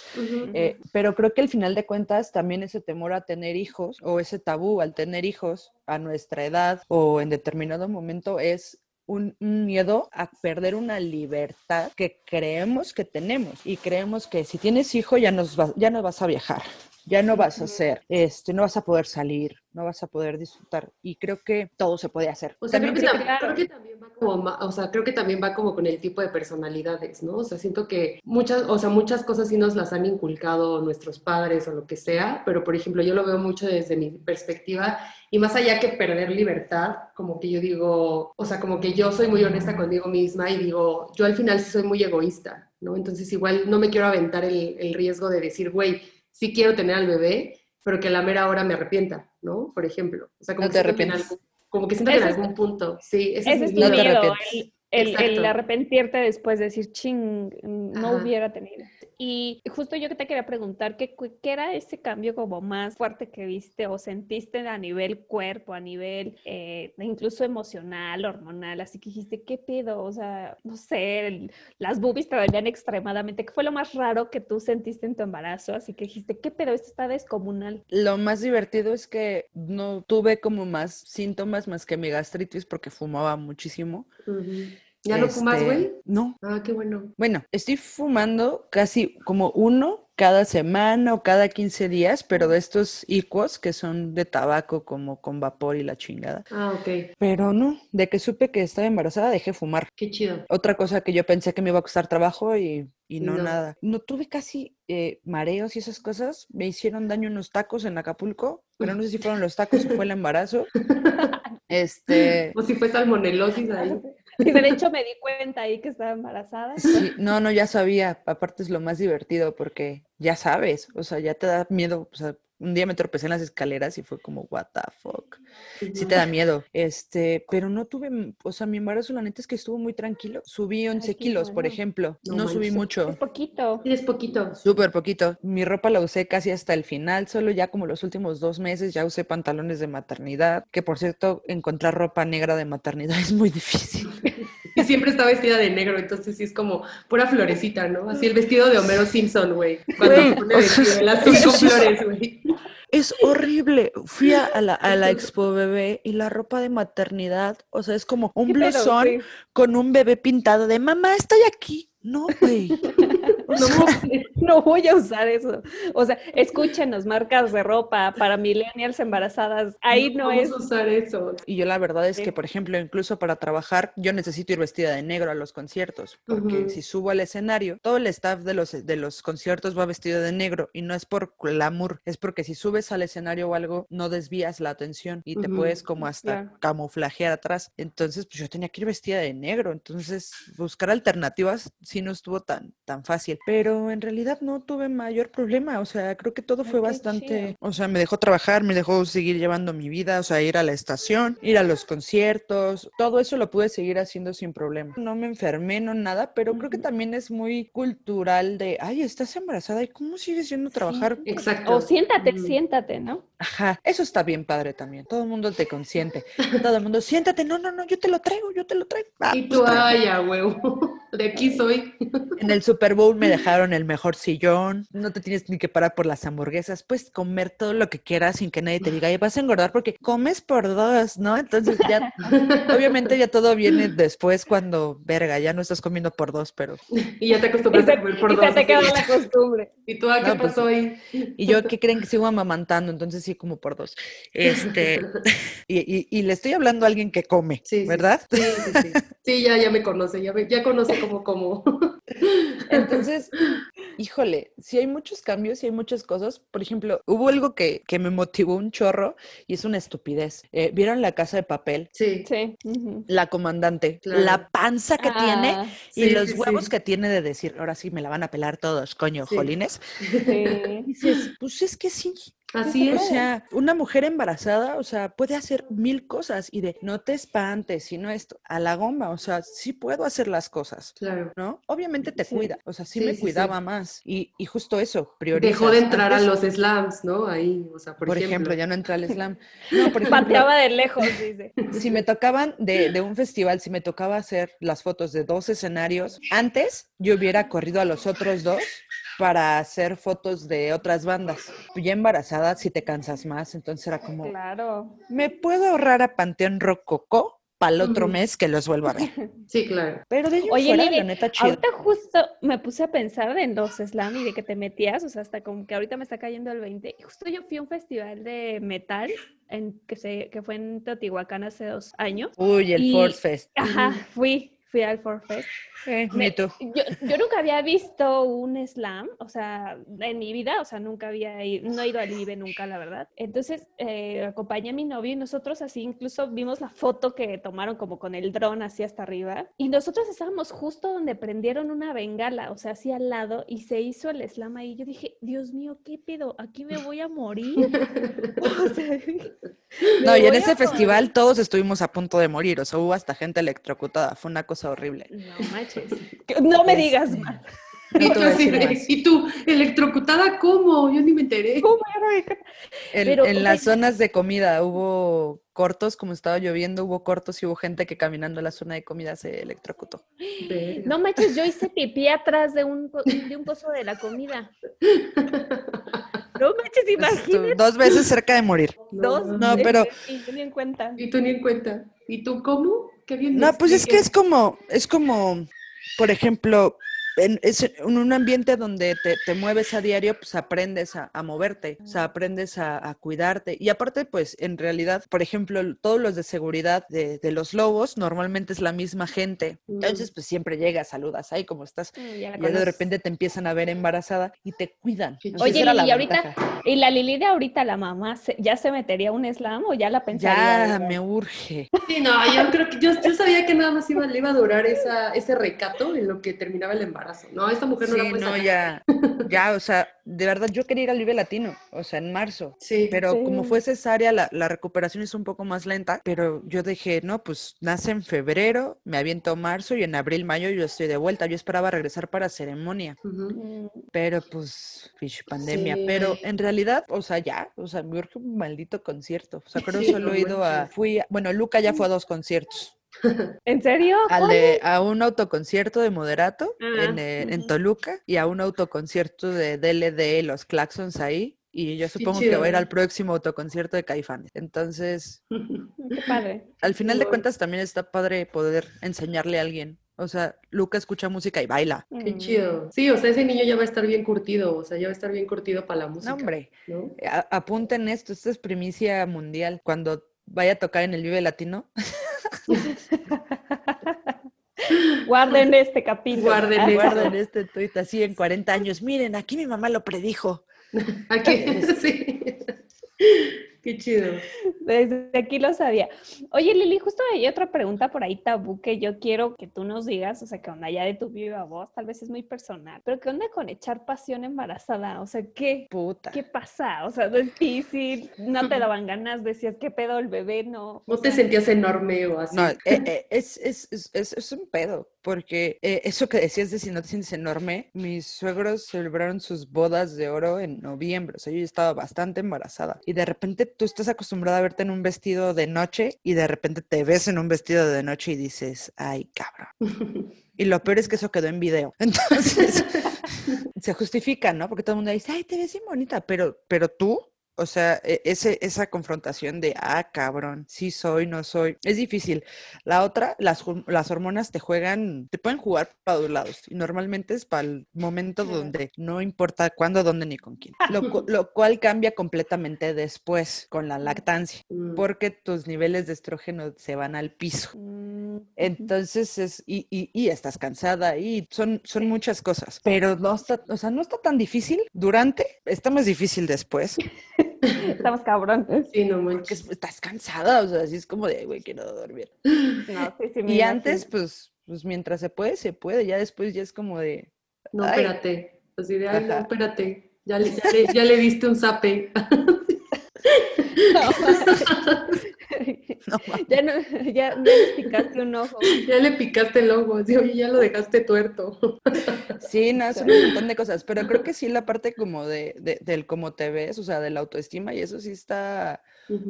S6: Eh, pero creo que al final de cuentas también ese temor a tener hijos o ese tabú al tener hijos a nuestra edad o en determinado momento es un, miedo a perder una libertad que creemos que tenemos y creemos que si tienes hijo ya, nos va- ya no vas a viajar, ya no vas a hacer, este, no vas a poder salir, no vas a poder disfrutar y creo que todo se puede hacer.
S4: O sea, creo que,
S6: creo
S4: tam-
S5: claro.
S4: creo que también va como, o sea, creo que también va como con el tipo de personalidades, ¿no? O sea, siento que muchas, o sea, muchas cosas sí nos las han inculcado nuestros padres o lo que sea, pero por ejemplo, yo lo veo mucho desde mi perspectiva y más allá que perder libertad, como que yo digo, o sea, como que yo soy muy honesta conmigo misma y digo, yo al final sí soy muy egoísta, ¿no? Entonces igual no me quiero aventar el, el riesgo de decir, güey, sí quiero tener al bebé, pero que a la mera hora me arrepienta, ¿no? Por ejemplo. O sea, como
S6: No
S4: que
S6: te
S4: siento que en
S6: arrepientes.
S4: algún- como que siento que en algún punto, sí, ese,
S5: Ese
S4: es
S5: es
S4: mi miedo.
S5: el, el, el arrepentirte después de decir, ching, no
S4: Ajá.
S5: hubiera tenido. Y justo yo que te quería preguntar, ¿qué, cu- qué era ese cambio como más fuerte que viste o sentiste a nivel cuerpo, a nivel eh, incluso emocional, hormonal? Así que dijiste, ¿qué pedo? O sea, no sé, el- las boobies te dolían extremadamente. ¿Qué fue lo más raro que tú sentiste en tu embarazo? Así que dijiste, ¿qué pedo? Esto está descomunal.
S6: Lo más divertido es que no tuve como más síntomas más que mi gastritis porque fumaba muchísimo.
S4: ¿Ya no fumas,
S6: Este,
S4: güey?
S6: No.
S4: Ah, qué bueno.
S6: Bueno, estoy fumando casi como uno cada semana o cada 15 días, pero de estos icuos que son de tabaco como con vapor y la chingada.
S4: Ah, ok.
S6: Pero no, de que supe que estaba embarazada dejé fumar.
S4: Qué chido.
S6: Otra cosa que yo pensé que me iba a costar trabajo y, y
S4: Y
S6: no,
S4: no.
S6: nada. No tuve casi eh, mareos y esas cosas. Me hicieron daño unos tacos en Acapulco, pero no sé si fueron los tacos o fue el embarazo. Este,
S4: O si fue salmonelosis ahí.
S5: Y de hecho me di cuenta ahí que estaba embarazada.
S6: sí, no, no, ya sabía. Aparte es lo más divertido porque ya sabes, o sea, ya te da miedo. O sea, un día me tropecé en las escaleras y fue como, what the fuck. Sí te da miedo. Este, pero no tuve, m- o sea, mi embarazo la neta es que estuvo muy tranquilo. Subí 11
S5: qué
S6: kilos, por ejemplo.
S4: No
S6: No, subí mucho.
S5: Es poquito.
S4: Sí, es poquito.
S6: Súper poquito. Mi ropa la usé casi hasta el final, solo ya como los últimos dos meses ya usé pantalones de maternidad, que por cierto, encontrar ropa negra de maternidad es muy difícil.
S4: Y siempre está vestida de negro, entonces sí es como pura florecita, ¿no? Así el vestido de Homero Simpson, güey. Cuando se pone
S6: o sea,
S4: vestido, con
S6: sí es-
S4: flores, güey.
S6: Es horrible. Fui a, la, a la expo bebé y la ropa de maternidad, o sea, es como un blusón con un bebé pintado de mamá, estoy aquí. No, güey.
S4: No,
S5: voy a usar eso. O sea, escúchenos, marcas de ropa para millennials embarazadas. Ahí no,
S4: vamos
S5: es.
S4: a usar eso.
S6: Y yo la verdad es
S5: Sí.
S6: que, por ejemplo, incluso para trabajar, yo necesito ir vestida de negro a los conciertos, porque si subo al escenario, todo el staff de los, de los conciertos va vestido de negro y no es por glamour, es porque si subes al escenario o algo, no desvías la atención y te puedes como hasta
S5: claro.
S6: camuflajear atrás. Entonces, pues yo tenía que ir vestida de negro, entonces buscar alternativas sí no estuvo tan, tan fácil, pero en realidad no tuve mayor problema, o sea, creo que todo fue bastante,
S5: chido.
S6: o sea, me dejó trabajar, me dejó seguir llevando mi vida, o sea, ir a la estación, ir a los conciertos, todo eso lo pude seguir haciendo sin problema. No me enfermé, no nada, pero creo que también es muy cultural de, ay, estás embarazada y cómo sigues yendo a trabajar.
S4: Exacto.
S5: O siéntate,
S4: Mm.
S5: siéntate, ¿no?
S6: Ajá, eso está bien padre también. Todo el mundo te consiente. Todo el mundo, siéntate, no, no, no, yo te lo traigo, yo te lo traigo. Ah,
S4: Y
S6: pues,
S4: tú,
S6: tráeme.
S4: ay, a huevo. De aquí soy.
S6: En el Super Bowl me dejaron el mejor sillón. No te tienes ni que parar por las hamburguesas. Puedes comer todo lo que quieras sin que nadie te diga, "Ay, vas a engordar porque comes por dos, ¿no? Entonces ya, obviamente ya todo viene después cuando, verga, ya no estás comiendo por dos, pero...
S4: Y ya te
S5: Y
S4: acostumbraste
S5: se,
S4: a comer por
S5: y
S4: dos.
S5: se te quedó
S4: así.
S5: la costumbre.
S4: Y tú, ¿a qué
S6: No, pues,
S4: pasó ahí?
S6: Y yo, ¿qué creen que sigo amamantando? Entonces sí como por dos. Este, y, y- y le estoy hablando a alguien que come,
S4: sí.
S6: ¿verdad?
S4: Sí, sí, sí. Sí, ya, ya me conoce, ya, me- ya conoce cómo como.
S6: Entonces, híjole, sí hay muchos cambios, sí hay muchas cosas. Por ejemplo, hubo algo que, que me motivó un chorro y es una estupidez. Eh, ¿Vieron la casa de papel?
S4: Sí.
S5: Sí.
S6: La comandante,
S4: Claro.
S6: la panza que tiene
S5: Ah,
S6: y
S4: Sí,
S6: los
S4: sí,
S6: huevos
S4: sí.
S6: que tiene de decir, ahora sí me la van a pelar todos, coño,
S4: Sí.
S6: jolines.
S5: sí.
S6: Dices, pues es que sí.
S4: Así
S6: O
S4: es.
S6: sea, una mujer embarazada, o sea, puede hacer mil cosas y de no te espantes, sino esto, a la goma, o sea, sí puedo hacer las cosas.
S4: Claro.
S6: ¿No? Obviamente te
S5: Sí.
S6: cuida, o sea, sí,
S4: Sí,
S6: me
S4: sí, sí.
S6: cuidaba más. Y, y justo eso, priorizas.
S4: Dejó de entrar a los slams, ¿no? Ahí, o sea, por,
S6: Por ejemplo, ya no entra al slam. No, por ejemplo,
S5: Pateaba de lejos, dice.
S6: si me tocaban de, de un festival, si me tocaba hacer las fotos de dos escenarios, antes yo hubiera corrido a los otros dos para hacer fotos de otras bandas. Ya embarazada, si te cansas más, entonces era como,
S5: Claro.
S6: ¿me puedo ahorrar a Panteón Rococó para el otro mes que los vuelva a ver?
S4: Sí, claro.
S6: Pero de
S5: Oye,
S6: fuera, la neta, chido.
S5: Ahorita justo me puse a pensar en los slam y de que te metías, o sea, hasta como que ahorita me está cayendo el 20. Y justo yo fui a un festival de metal en, que, se, que fue en Teotihuacán hace dos años.
S6: Uy, el
S5: y-
S6: Force Fest.
S5: Ajá, fui, fui al Forfest.
S6: Eh,
S5: Me-. Yo, yo nunca había visto un slam, o sea, en mi vida, o sea, nunca había ido, no he ido al IBE nunca, la verdad. Entonces, eh, acompañé a mi novio y nosotros así, incluso vimos la foto que tomaron como con el dron así hasta arriba. Y nosotros estábamos justo donde prendieron una bengala, o sea, así al lado, y se hizo el slam ahí. Yo dije, Dios mío, ¿qué pedo? Aquí me voy a morir. O sea,
S6: No, y en ese festival todos estuvimos a punto de morir, o sea, hubo hasta gente electrocutada, fue una cosa horrible.
S5: No manches. No me digas
S6: Este,
S5: más.
S4: Y tú, y tú, electrocutada, ¿cómo? Yo ni me enteré.
S5: ¿Cómo era?
S6: En,
S5: Pero,
S6: en las zonas de comida hubo cortos, como estaba lloviendo, hubo cortos y hubo gente que caminando a la zona de comida se electrocutó.
S4: Verga.
S5: No manches, yo hice pipí atrás de un, de un coso de la comida. No manches, imagínate.
S6: Dos veces cerca de morir.
S5: Dos.
S6: No, pero-
S5: Y yo ni en cuenta.
S4: Y tú ni en cuenta. ¿Y tú cómo? Qué bien. me
S6: No, pues es que es como, es como, por ejemplo, en, es en un ambiente donde te, te mueves a diario, pues aprendes a, a moverte, o sea, aprendes a, a cuidarte. Y aparte, pues en realidad, por ejemplo, todos los de seguridad de, de los lobos normalmente es la misma gente. Entonces, pues siempre llegas, saludas, ahí ¿cómo estás?
S5: Mm, ya
S6: Y ya de repente te empiezan a ver embarazada y te cuidan. Entonces,
S5: Oye, Lili,
S6: la
S5: y ahorita,
S6: ventaja.
S5: ¿y la Lili de ahorita, la mamá, se- ya se metería a un slam o ya la pensaría?
S6: Ya me urge.
S4: Sí, no, yo creo que yo, yo sabía que nada más iba, le iba a durar esa, ese recato en lo que terminaba el embarazo. No, esta mujer no la
S6: Sí,
S4: puede
S6: no,
S4: sacar.
S6: ya, ya, o sea, de verdad yo quería ir al Vive Latino, o sea, en marzo.
S4: Sí.
S6: Pero como fue cesárea, la, la recuperación es un poco más lenta, pero yo dije, no, pues nace en febrero, me aviento marzo y en abril, mayo yo estoy de vuelta. Yo esperaba regresar para ceremonia.
S5: Mm,
S6: pero pues, fish pandemia.
S4: Sí.
S6: Pero en realidad, o sea, ya, o sea, me urge un maldito concierto. O sea, creo
S4: Sí,
S6: solo he ido a, fui, a- bueno, Luca ya fue a dos conciertos.
S5: ¿En serio?
S6: Al de, a un autoconcierto de Moderato
S5: Ah,
S6: en, eh, en. Toluca y a un autoconcierto de DLD, los Claxons ahí. Y yo supongo que va a ir al próximo autoconcierto de Caifanes. Entonces,
S5: Qué padre.
S6: al final de cuentas también está padre poder enseñarle a alguien. O sea, Luca escucha música y baila.
S4: Qué
S5: Mm.
S4: chido. Sí, o sea, ese niño ya va a estar bien curtido, o sea, ya va a estar bien curtido para la música.
S6: No, hombre, apunten esto, esto es primicia mundial. Cuando vaya a tocar en el Vive Latino,
S5: Guarden este capítulo.
S4: Guarden
S5: Ah,
S4: eso.
S6: guarden este tuit así en 40 años. Miren, aquí mi mamá lo predijo.
S4: Aquí, sí. Qué chido.
S5: Desde aquí lo sabía. Oye, Lili, justo hay otra pregunta por ahí tabú que yo quiero que tú nos digas, o sea, que onda ya de tu viva voz, tal vez es muy personal, pero ¿qué onda con echar pasión embarazada? O sea, ¿qué?
S6: Puta.
S5: ¿Qué pasa? O sea, es difícil, no te daban ganas, decías, ¿qué pedo el bebé? No.
S4: ¿No te sentías enorme o así?
S6: No, eh, eh, es, es, es, es, es un pedo, porque eh, eso que decías de si no te sientes enorme, mis suegros celebraron sus bodas de oro en noviembre, o sea, yo estaba bastante embarazada y de repente tú estás acostumbrada a verte en un vestido de noche y de repente te ves en un vestido de noche y dices, ay, cabrón. Y lo peor es que eso quedó en video. Entonces, se justifica, ¿no? Porque todo el mundo dice, ay, te ves bien bonita, pero, pero tú, o sea, e- ese, esa confrontación de, ah, cabrón, sí soy, no soy, es difícil. La otra, las, hor- las hormonas te juegan, te pueden jugar para dos lados. Y normalmente es para el momento donde no importa cuándo, dónde ni con quién. Lo, cu- lo cual cambia completamente después con la lactancia,
S4: Mm.
S6: porque tus niveles de estrógeno se van al piso.
S5: Mm,
S6: Entonces es, y, y, y estás cansada y son, son muchas cosas, pero no está, o sea, no está tan difícil durante, está más difícil después,
S5: Estamos cabrones.
S4: Sí, no
S6: porque
S4: manches.
S6: es- estás cansada, o sea, así es como de, güey, quiero dormir.
S5: No, sí, sí, me
S6: Y
S5: imagino.
S6: antes, pues, pues mientras se puede, se puede, ya después ya es como de,
S4: No,
S6: Ay.
S4: espérate. Así de, ay, no, espérate. Ya le, ya, le, ya le diste un zape.
S6: no
S5: ya no, ya, ya les picaste un ojo.
S4: ya le picaste el ojo. Oye, ya lo dejaste tuerto.
S6: Sí, no, son un montón de cosas, pero creo que sí la parte como de, de- del cómo te ves, o sea, de la autoestima y eso sí está,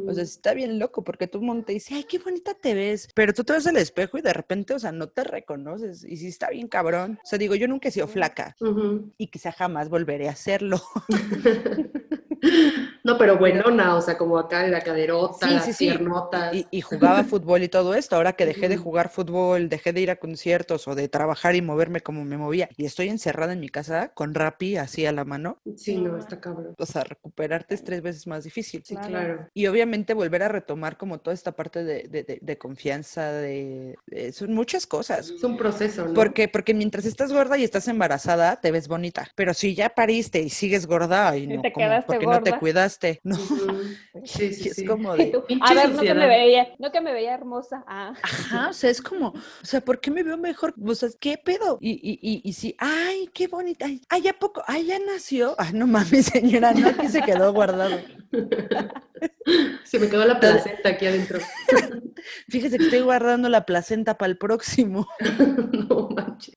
S6: O sea, sí está bien loco porque todo el mundo te dice, ay, qué bonita te ves. Pero tú te ves al espejo y de repente, o sea, no te reconoces. Y sí está bien cabrón. O sea, digo, yo nunca he sido flaca y quizá jamás volveré a hacerlo.
S4: No, pero buenona, o sea, como acá la caderota,
S6: Sí,
S4: las
S6: sí, sí.
S4: piernotas.
S6: Y, y jugaba fútbol y todo esto. Ahora que dejé de jugar fútbol, dejé de ir a conciertos o de trabajar y moverme como me movía. Y estoy encerrada en mi casa con Rappi así a la mano.
S4: Sí, no, está cabrón.
S6: O sea, recuperarte es tres veces más difícil.
S4: Sí,
S5: Claro.
S4: claro.
S6: Y obviamente volver a retomar como toda esta parte de, de- de- de confianza, de, de- son muchas cosas.
S4: Es un proceso, ¿no?
S6: Porque, porque mientras estás gorda y estás embarazada, te ves bonita. Pero si ya pariste y sigues gorda, y no,
S5: te
S6: como,
S5: quedaste
S6: ¿por qué no te
S5: gorda.
S6: No.
S4: Sí, sí,
S6: es
S4: sí.
S6: como de...
S5: a ver, no que me veía, no que me veía hermosa. Ah,
S6: Ajá, o sea, es como, o sea, ¿por qué me veo mejor? O sea, ¿qué pedo? Y, y, y, y sí, ay, qué bonita, ay, ay, ¿a poco? Ay, ya nació. Ah, no mames, señora, no, aquí se quedó guardado.
S4: Se me quedó la placenta aquí adentro.
S6: Fíjese que estoy guardando la placenta para el próximo.
S4: no manches.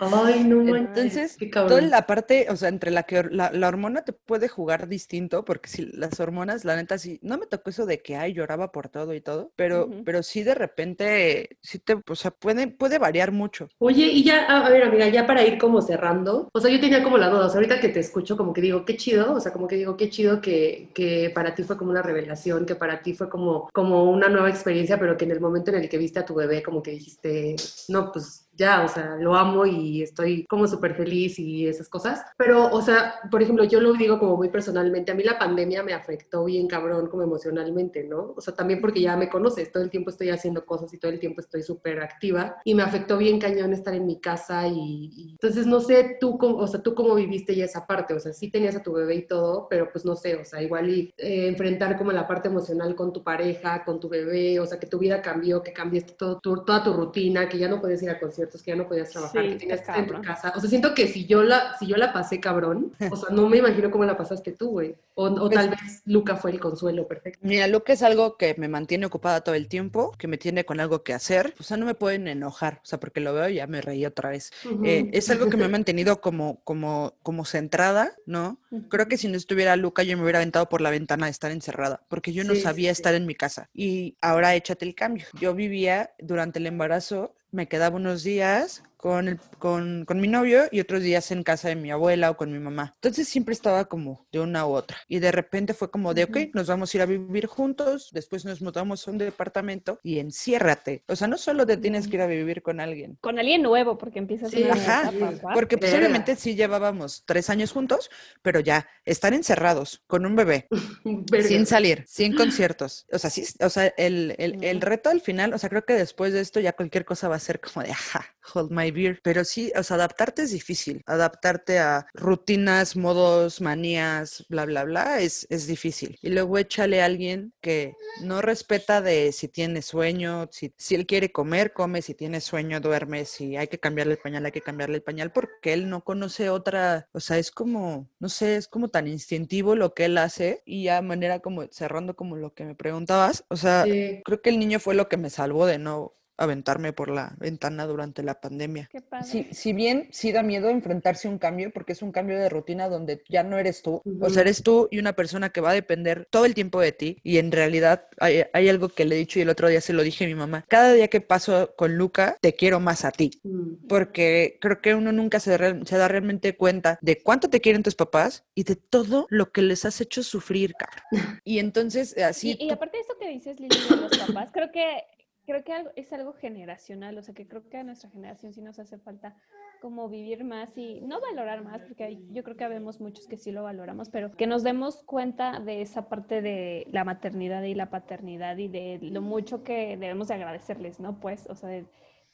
S4: Ay, no.
S6: Entonces,
S4: Qué
S6: Toda la parte, o sea, entre la que la, la hormona te puede jugar distinto, porque si las hormonas, la neta, sí, no me tocó eso de que, ay, lloraba por todo y todo, pero, pero sí de repente, sí te, o sea, puede, puede variar mucho.
S4: Oye, y ya, a ver, amiga, ya para ir como cerrando, o sea, yo tenía como la duda, o sea, ahorita que te escucho, como que digo, qué chido, o sea, como que digo, qué chido que, que para ti fue como una revelación, que para ti fue como, como una nueva experiencia, pero que en el momento en el que viste a tu bebé, como que dijiste, no, pues ya, o sea, lo amo y estoy como súper feliz y esas cosas. Pero, o sea, por ejemplo, yo lo digo como muy personalmente, a mí la pandemia me afectó bien cabrón como emocionalmente, ¿no? O sea, también porque ya me conoces, todo el tiempo estoy haciendo cosas y todo el tiempo estoy súper activa y me afectó bien cañón estar en mi casa y, y- entonces no sé tú cómo, o sea, tú cómo viviste ya esa parte, o sea, sí tenías a tu bebé y todo, pero pues no sé, o sea, igual y eh, enfrentar como la parte emocional con tu pareja, con tu bebé, o sea, que tu vida cambió, que cambiaste todo tu- toda tu rutina, que ya no podías ir a conciertos, que ya no podías trabajar,
S5: Sí,
S4: que tenías que estar en tu casa. O sea, siento que si yo la, si yo la pasé cabrón, o sea, no me imagino cómo la pasaste tú, güey. O, o tal vez Luca fue el consuelo perfecto.
S6: Mira, que es algo que me mantiene ocupada todo el tiempo, que me tiene con algo que hacer, o sea, no me pueden enojar, o sea, porque lo veo y ya me reí otra vez. Eh,
S4: Ujú.
S6: es algo que me ha mantenido como, como, como centrada, ¿no? Creo que si no estuviera Luca, yo me hubiera aventado por la ventana de estar encerrada, porque yo no
S4: Sí, sí,
S6: sabía
S4: sí.
S6: estar en mi casa. Y ahora échate el cambio. Yo vivía durante el embarazo, me quedaba unos días con, el, con, con mi novio y otros días en casa de mi abuela o con mi mamá. Entonces siempre estaba como de una u otra. Y de repente fue como de, ok, nos vamos a ir a vivir juntos, después nos mudamos a un departamento y enciérrate. O sea, no solo te tienes que ir a vivir con alguien,
S5: con alguien nuevo, porque empiezas
S4: Sí,
S5: una
S6: Ajá,
S5: etapa,
S6: porque pues obviamente sí llevábamos tres años juntos, pero ya estar encerrados con un bebé, sin salir, sin conciertos. O sea, sí, o sea, el, el, el
S5: Mm.
S6: reto al final, o sea, creo que después de esto ya cualquier cosa va a ser como de, ajá, hold my my beer. Pero sí, o sea, adaptarte es difícil. Adaptarte a rutinas, modos, manías, bla, bla, bla, es, es difícil. Y luego échale a alguien que no respeta de si tiene sueño, si, si él quiere comer, come, si tiene sueño, duerme, si hay que cambiarle el pañal, hay que cambiarle el pañal, porque él no conoce otra, o sea, es como, no sé, es como tan instintivo lo que él hace y ya manera como cerrando como lo que me preguntabas, o sea,
S4: Sí.
S6: creo que el niño fue lo que me salvó de no aventarme por la ventana durante la pandemia.
S5: Qué padre.
S6: Si, si bien sí da miedo enfrentarse a un cambio, porque es un cambio de rutina donde ya no eres tú, o sea, eres tú y una persona que va a depender todo el tiempo de ti. Y en realidad hay, hay algo que le he dicho y el otro día se lo dije a mi mamá. Cada día que paso con Luca, te quiero más a ti.
S4: Mm.
S6: Porque creo que uno nunca se, real- se da realmente cuenta de cuánto te quieren tus papás y de todo lo que les has hecho sufrir, cabrón. Y entonces, así,
S5: Y, y aparte de eso que dices, Lili, de los papás, creo que creo que es algo generacional, o sea, que creo que a nuestra generación sí nos hace falta como vivir más y no valorar más, porque hay- yo creo que habemos muchos que sí lo valoramos, pero que nos demos cuenta de esa parte de la maternidad y la paternidad y de lo mucho que debemos de agradecerles, ¿no? Pues, o sea, de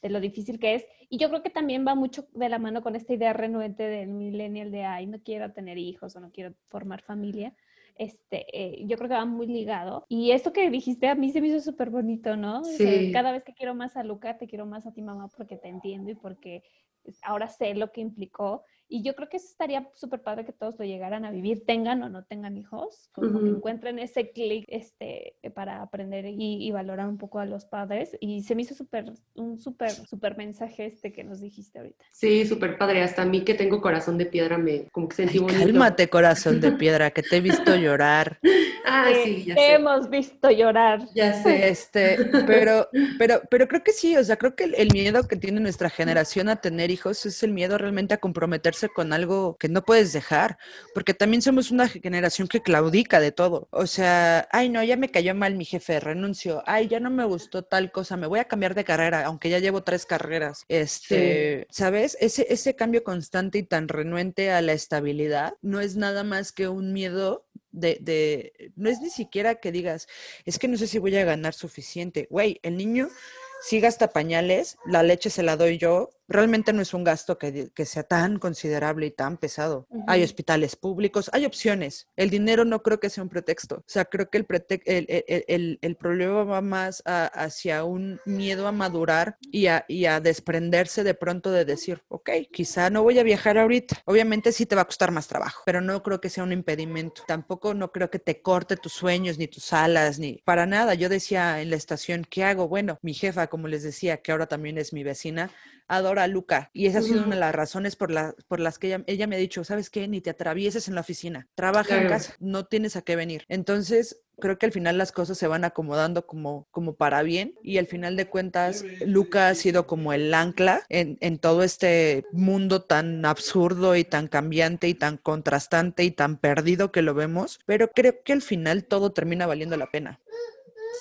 S5: lo difícil que es. Y yo creo que también va mucho de la mano con esta idea renuente del millennial de, ay, no quiero tener hijos o no quiero formar familia este, eh, yo creo que va muy ligado. Y esto que dijiste a mí se me hizo súper bonito, ¿no? O sea,
S4: Sí.
S5: cada vez que quiero más a Luca, te quiero más a ti, mamá, porque te entiendo y porque pues, ahora sé lo que implicó. Y yo creo que eso estaría súper padre que todos lo llegaran a vivir, tengan o no tengan hijos, como que
S4: Ujú.
S5: encuentren ese clic este, para aprender y, y valorar un poco a los padres. Y se me hizo súper, un súper, súper mensaje este que nos dijiste ahorita.
S4: Sí, súper padre. Hasta a mí que tengo corazón de piedra me como que sentí
S6: Ay,
S4: bonito.
S6: cálmate, corazón de piedra, que te he visto llorar.
S4: Ah,
S5: Eh,
S4: sí, ya
S5: te
S4: sé.
S5: hemos visto llorar.
S4: Ya sé.
S6: Este, pero, pero, pero creo que sí, o sea, creo que el, el miedo que tiene nuestra generación a tener hijos es el miedo realmente a comprometerse con algo que no puedes dejar, porque también somos una generación que claudica de todo. O sea, ay, no, ya me cayó mal mi jefe, renuncio. Ay, ya no me gustó tal cosa, me voy a cambiar de carrera, aunque ya llevo tres carreras. Este, ¿sabes? Ese, ese cambio constante y tan renuente a la estabilidad no es nada más que un miedo de, de, no es ni siquiera que digas, es que no sé si voy a ganar suficiente. Güey, el niño sí gasta pañales, la leche se la doy yo, realmente no es un gasto que, que sea tan considerable y tan pesado. Hay hospitales públicos, hay opciones. El dinero no creo que sea un pretexto. O sea, creo que el, prete- el, el- el- el problema va más a- hacia un miedo a madurar y a, y a desprenderse de pronto de decir, ok, quizá no voy a viajar ahorita. Obviamente sí te va a costar más trabajo, pero no creo que sea un impedimento. Tampoco no creo que te corte tus sueños, ni tus alas, ni para nada. Yo decía en la estación, ¿qué hago? Bueno, mi jefa, como les decía, que ahora también es mi vecina, adora a Luca. Y esa ha sido una de las razones por, la- por las que ella, ella me ha dicho, ¿sabes qué? Ni te atravieses en la oficina. Trabaja en casa, no tienes a qué venir. Entonces, creo que al final las cosas se van acomodando como, como para bien. Y al final de cuentas, Luca ha sido como el ancla en, en todo este mundo tan absurdo y tan cambiante y tan contrastante y tan perdido que lo vemos. Pero creo que al final todo termina valiendo la pena.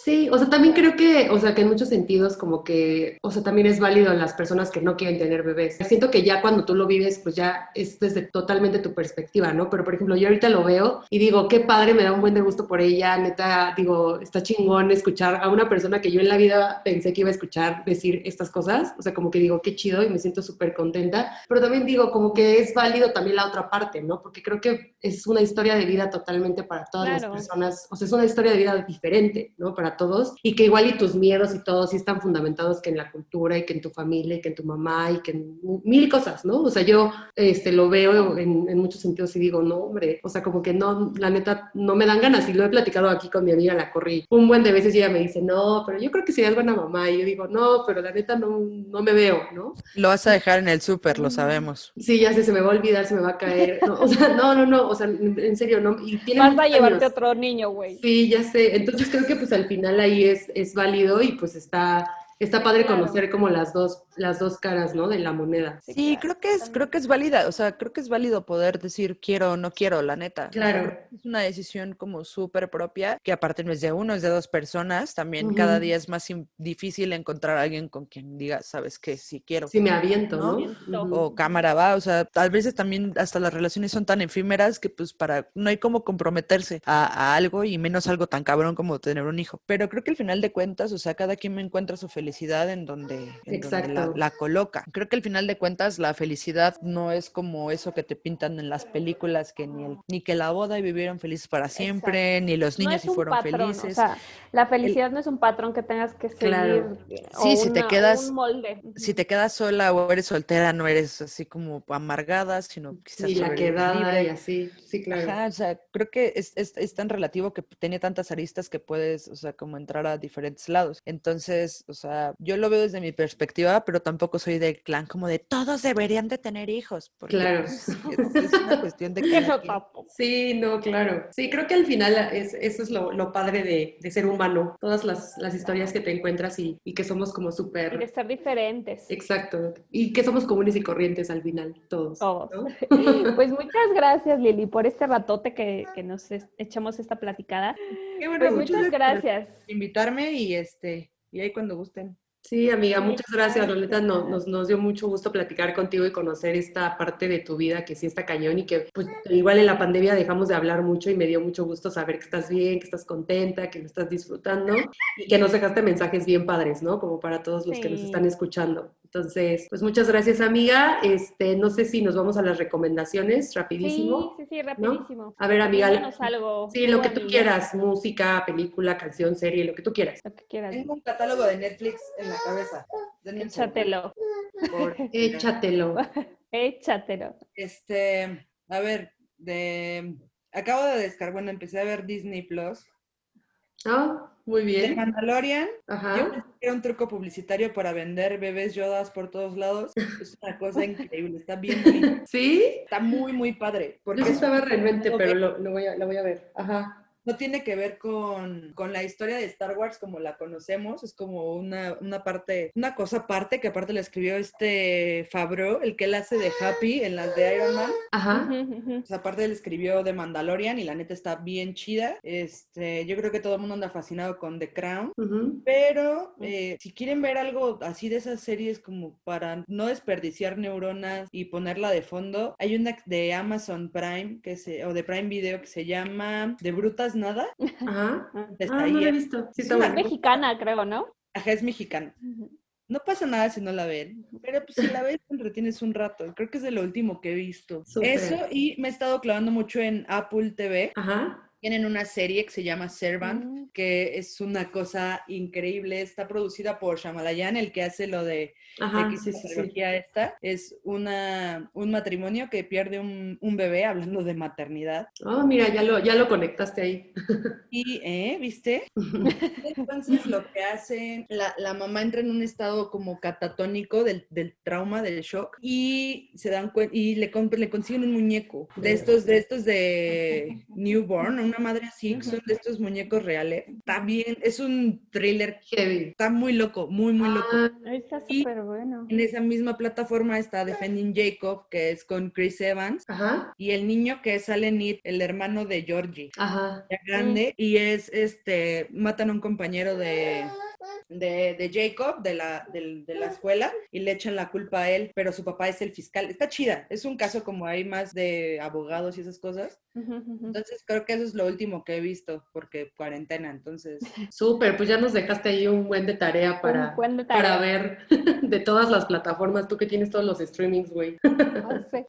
S4: Sí, o sea, también creo que, o sea, que en muchos sentidos como que, o sea, también es válido en las personas que no quieren tener bebés. Siento que ya cuando tú lo vives, pues ya es desde totalmente tu perspectiva, ¿no? Pero, por ejemplo, yo ahorita lo veo y digo, qué padre, me da un buen de gusto por ella, neta, digo, está chingón escuchar a una persona que yo en la vida pensé que iba a escuchar decir estas cosas, o sea, como que digo, qué chido y me siento súper contenta, pero también digo, como que es válido también la otra parte, ¿no? Porque creo que es una historia de vida totalmente para todas
S5: Claro.
S4: las personas, o sea, es una historia de vida diferente, ¿no? Para todos, y que igual y tus miedos y todo sí están fundamentados que en la cultura y que en tu familia y que en tu mamá y que en mil cosas, ¿no? O sea, yo este, lo veo en, en muchos sentidos y digo, no, hombre, o sea, como que no, la neta, no me dan ganas, y lo he platicado aquí con mi amiga la Corri un buen de veces y ella me dice, no, pero yo creo que serías buena mamá, y yo digo, no, pero la neta no, no me veo, ¿no?
S6: Lo vas a dejar en el súper, lo sabemos.
S4: Sí, ya sé, se me va a olvidar, se me va a caer, no, o sea, no, no, no, o sea, en, serio, no, y tiene
S5: Vas a llevarte
S4: años.
S5: otro niño, güey.
S4: Sí, ya sé. Entonces creo que pues al final ahí es, es válido y pues está, está padre conocer como las dos, las dos caras, ¿no? De la moneda.
S5: Sí,
S6: creo que es, creo que es válida, o sea, creo que es válido poder decir quiero o no quiero, la neta. O sea,
S4: Claro.
S6: es una decisión como súper propia, que aparte no es de uno, es de dos personas. También cada
S4: Ujú.
S6: día es más difícil encontrar a alguien con quien diga, sabes que sí quiero.
S4: Sí me aviento, ¿no?
S5: ¿no?
S4: Ujú.
S6: O cámara va, o sea, a veces también hasta las relaciones son tan efímeras que pues para, no hay como comprometerse a, a algo y menos algo tan cabrón como tener un hijo. Pero creo que al final de cuentas, o sea, cada quien me encuentra su felicidad en donde, en donde la, coloca. Creo que al final de cuentas la felicidad no es como eso que te pintan en las películas, que ni, el, ni que la boda y vivieron felices para siempre, ni los
S5: No
S6: niños y
S5: un
S6: fueron
S5: patrón,
S6: felices.
S5: o sea, la felicidad no es un patrón que tengas que seguir.
S4: Claro.
S5: o
S6: Sí, si te quedas-
S5: Un molde.
S6: si te quedas sola o eres soltera, no eres así como amargada, sino quizás
S4: Y la quedada y así. Sí, claro.
S6: Ajá, o sea, creo que es, es, es tan relativo que tiene tantas aristas que puedes, o sea, como entrar a diferentes lados. Entonces, o sea, yo lo veo desde mi perspectiva, pero tampoco soy del clan como de todos deberían de tener hijos. Porque
S4: Claro.
S6: pues, es, es una cuestión de que
S5: Eso tampoco.
S4: Sí, no, claro. Sí, creo que al final es, eso es lo, lo padre de, de ser humano. Todas las, las historias que te encuentras y, y que somos como
S5: Y de
S4: súper...
S5: ser diferentes.
S4: Exacto. Y que somos comunes y corrientes al final, todos.
S5: Todos.
S4: ¿no?
S5: Pues muchas gracias, Lili, por este ratote que, que nos es- echamos esta platicada.
S6: Qué bueno,
S5: Pues
S6: muchas
S5: muchas
S6: gracias por
S5: gracias.
S6: invitarme y este, y ahí cuando gusten.
S4: Sí, amiga, muchas gracias. No- nos, nos dio mucho gusto platicar contigo y conocer esta parte de tu vida que sí está cañón y que pues igual en la pandemia dejamos de hablar mucho y me dio mucho gusto saber que estás bien, que estás contenta, que lo estás disfrutando y que nos dejaste mensajes bien padres, ¿no? Como para todos los que nos están escuchando. Entonces, pues muchas gracias, amiga. Este, no sé si nos vamos a las recomendaciones
S5: Sí,
S4: rapidísimo.
S5: sí, sí, rapidísimo.
S4: A ver, amiga,
S5: algo.
S4: Sí, lo que tú
S5: amiga,
S4: quieras, música, película, canción, serie, lo que tú quieras.
S5: Lo que quieras.
S6: Tengo un catálogo de Netflix en la cabeza.
S5: Échatelo.
S6: por-
S4: Échatelo.
S5: Échatelo.
S6: Este, a ver, de acabo de descargar, bueno, empecé a ver Disney Plus.
S4: Muy
S6: De
S4: bien.
S6: Mandalorian, yo
S4: Ajá.
S6: pensé que era un truco publicitario para vender bebés yodas por todos lados. Es una cosa increíble, está bien bonito.
S4: ¿Sí?
S6: Está muy, muy padre. Porque
S4: Yo sí
S6: es
S4: estaba
S6: modo
S4: pero lo, lo voy a, lo voy a ver. Ajá.
S6: No tiene que ver con, con la historia de Star Wars como la conocemos. Es como una, una parte, una cosa aparte que aparte la escribió este Favreau, el que él hace de Happy en las de Iron Man.
S4: Ajá.
S6: Aparte él escribió de Mandalorian y la neta está bien chida. Este, yo creo que todo el mundo anda fascinado con The Crown. Pero eh, si quieren ver algo así de esas series como para no desperdiciar neuronas y ponerla de fondo, hay una de Amazon Prime que se, o de Prime Video que se llama De Brutas Nada.
S4: Ajá. Ah,
S6: ahí
S4: no he visto. Sí,
S6: Es una.
S5: Mexicana, creo, ¿no?
S6: Ajá, es mexicana. No pasa nada si no la ven, pero pues si la ves te entretienes un rato. Creo que es de lo último que he visto. Eso y me he estado clavando mucho en Apple TV.
S4: Ajá.
S6: Tienen una serie que se llama Servant,
S5: Mm.
S6: que es una cosa increíble. Está producida por Shamalayan, el que hace lo de
S4: Ajá.
S6: X
S4: Sí, sí, sí.
S6: trilogía esta. Es una, un matrimonio que pierde un, un bebé, hablando de maternidad.
S4: Oh, mira, ya lo, ya lo conectaste ahí.
S6: Y, ¿eh? ¿Viste? Entonces lo que hacen, la, la mamá entra en un estado como catatónico del, del trauma, del shock, y se dan cuenta, y le, le consiguen un muñeco de estos, de estos de newborn, una madre así, que son de estos muñecos reales. Está bien, es un thriller,
S4: Heavy.
S6: está muy loco, muy, muy loco.
S4: Ah,
S5: Está súper bueno.
S6: En esa misma plataforma está Defending Jacob, que es con Chris Evans,
S4: Ajá.
S6: y el niño que sale en It, el hermano de Georgie
S4: Ajá.
S6: ya grande y es este matan a un compañero de de, de Jacob de la, del- de la escuela y le echan la culpa a él, pero su papá es el fiscal. Está chida, es un caso como hay más de abogados y esas cosas. Entonces creo que eso es lo último que he visto, porque cuarentena, entonces...
S4: Súper, pues ya nos dejaste ahí un buen de tarea para,
S5: de
S4: para
S5: tarea.
S4: ver de todas las plataformas. Tú que tienes todos los streamings, güey.
S5: Ah, sí.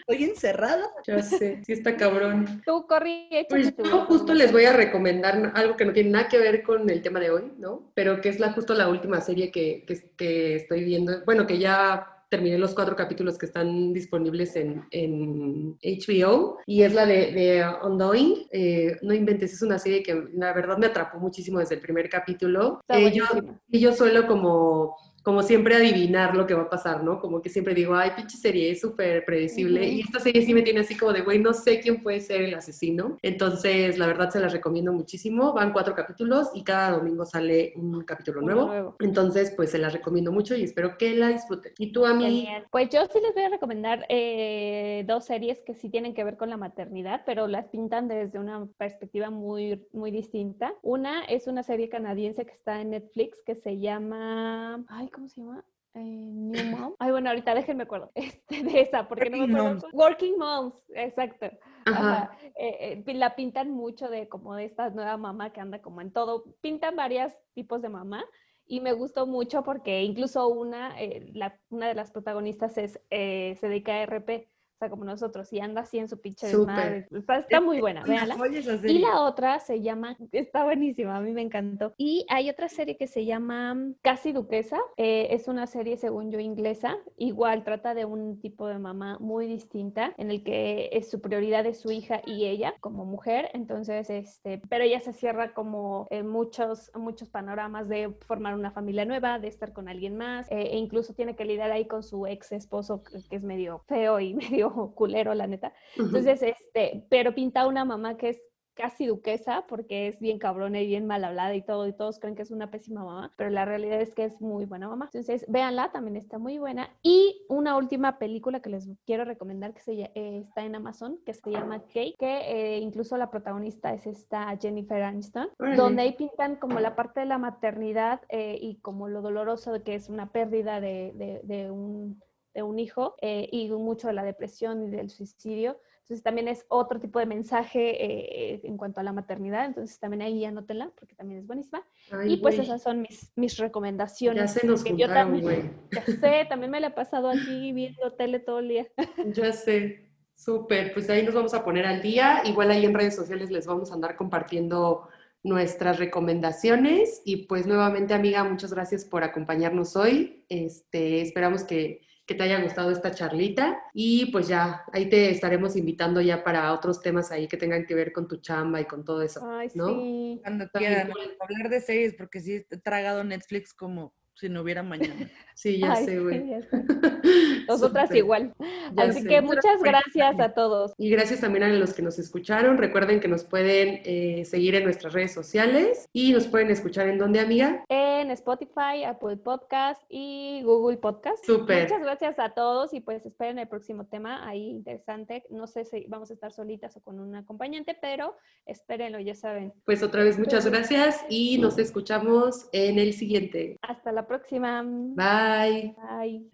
S6: Estoy encerrada.
S4: Ya sé, sí está cabrón.
S5: Tú, Corri,
S4: Pues yo justo les voy a recomendar algo que no tiene nada que ver con el tema de hoy, ¿no? Pero que es la, justo la última serie que, que, que estoy viendo. Bueno, que ya terminé los cuatro capítulos que están disponibles en, en HBO y es la de, de Undoing. Eh, no inventes, es una serie que la verdad me atrapó muchísimo desde el primer capítulo. Eh, yo, y yo suelo como como siempre adivinar lo que va a pasar, ¿no? Como que siempre digo, ay, pinche serie, es súper predecible.
S5: Ujú.
S4: Y esta serie sí me tiene así como de, güey, no sé quién puede ser el asesino. Entonces, la verdad se las recomiendo muchísimo. Van cuatro capítulos y cada domingo sale un capítulo nuevo.
S5: nuevo.
S4: Entonces, pues se las recomiendo mucho y espero que la disfruten. Y tú, a mí.
S5: Pues yo sí les voy a recomendar eh, dos series que sí tienen que ver con la maternidad, pero las pintan desde una perspectiva muy, muy distinta. Una es una serie canadiense que está en Netflix que se llama... Ay, ¿cómo se llama? Eh, New Mom. Ay, bueno, ahorita déjenme acuerdo este, de esa, porque no me
S6: Working
S5: acuerdo. Working Moms, exacto.
S4: Ajá.
S5: Ajá. Eh, eh, la pintan mucho de como de esta nueva mamá que anda como en todo. Pintan varios tipos de mamá y me gustó mucho porque incluso una, eh, la, una de las protagonistas es, eh, se dedica a RP. O sea, como nosotros, y anda así en su pinche desmadre. Está, está muy buena, véanla. Y la otra se llama, está buenísima, a mí me encantó. Y hay otra serie que se llama Casi Duquesa. eh, es una serie, según yo, inglesa. Igual trata de un tipo de mamá muy distinta, en el que es su prioridad es su hija y ella como mujer. Entonces, este, pero ella se cierra como en muchos, muchos panoramas de formar una familia nueva, de estar con alguien más, eh, e incluso tiene que lidiar ahí con su ex esposo, que es medio feo y medio culero, la neta. Entonces, este, pero pinta una mamá que es casi duquesa porque es bien cabrona y bien mal hablada y todo, y todos creen que es una pésima mamá, pero la realidad es que es muy buena mamá. Entonces, véanla, también está muy buena. Y una última película que les quiero recomendar que se, eh, está en Amazon, que se llama Cake, que eh, incluso la protagonista es esta Jennifer Aniston, donde ahí pintan como la parte de la maternidad eh, y como lo doloroso de que es una pérdida de, de- de un de un hijo eh, y mucho de la depresión y del suicidio. Entonces también es otro tipo de mensaje eh, en cuanto a la maternidad. Entonces también ahí anótenla porque también es buenísima.
S4: Ay,
S5: y pues
S4: güey,
S5: esas son mis, mis recomendaciones.
S4: Ya se nos
S5: que yo
S4: juntaron,
S5: también, ya sé, también me la he pasado aquí viendo tele todo el día.
S4: Ya sé, súper. Pues ahí nos vamos a poner al día. Igual ahí en redes sociales les vamos a andar compartiendo nuestras recomendaciones. Y pues nuevamente, amiga, muchas gracias por acompañarnos hoy. Este, esperamos que, que te haya gustado esta charlita. Y pues ya, ahí te estaremos invitando ya para otros temas ahí que tengan que ver con tu chamba y con todo eso.
S5: Ay,
S4: ¿no?
S5: sí.
S6: Cuando quieran hablar de series, porque sí he tragado Netflix como si no hubiera mañana.
S4: Sí, ya
S5: Ay,
S4: sé, güey.
S5: Nosotras igual.
S4: Ya
S5: Así
S4: sé.
S5: que muchas gracias a todos.
S4: Y gracias también a los que nos escucharon. Recuerden que nos pueden eh, seguir en nuestras redes sociales y nos pueden escuchar en donde, amiga.
S5: en Spotify, Apple Podcast y Google Podcast.
S4: Súper.
S5: Muchas gracias a todos y pues esperen el próximo tema ahí interesante. No sé si vamos a estar solitas o con un acompañante, pero espérenlo, ya saben.
S4: Pues otra vez muchas gracias y nos escuchamos en el siguiente.
S5: Hasta próxima.
S4: Bye.
S5: Bye.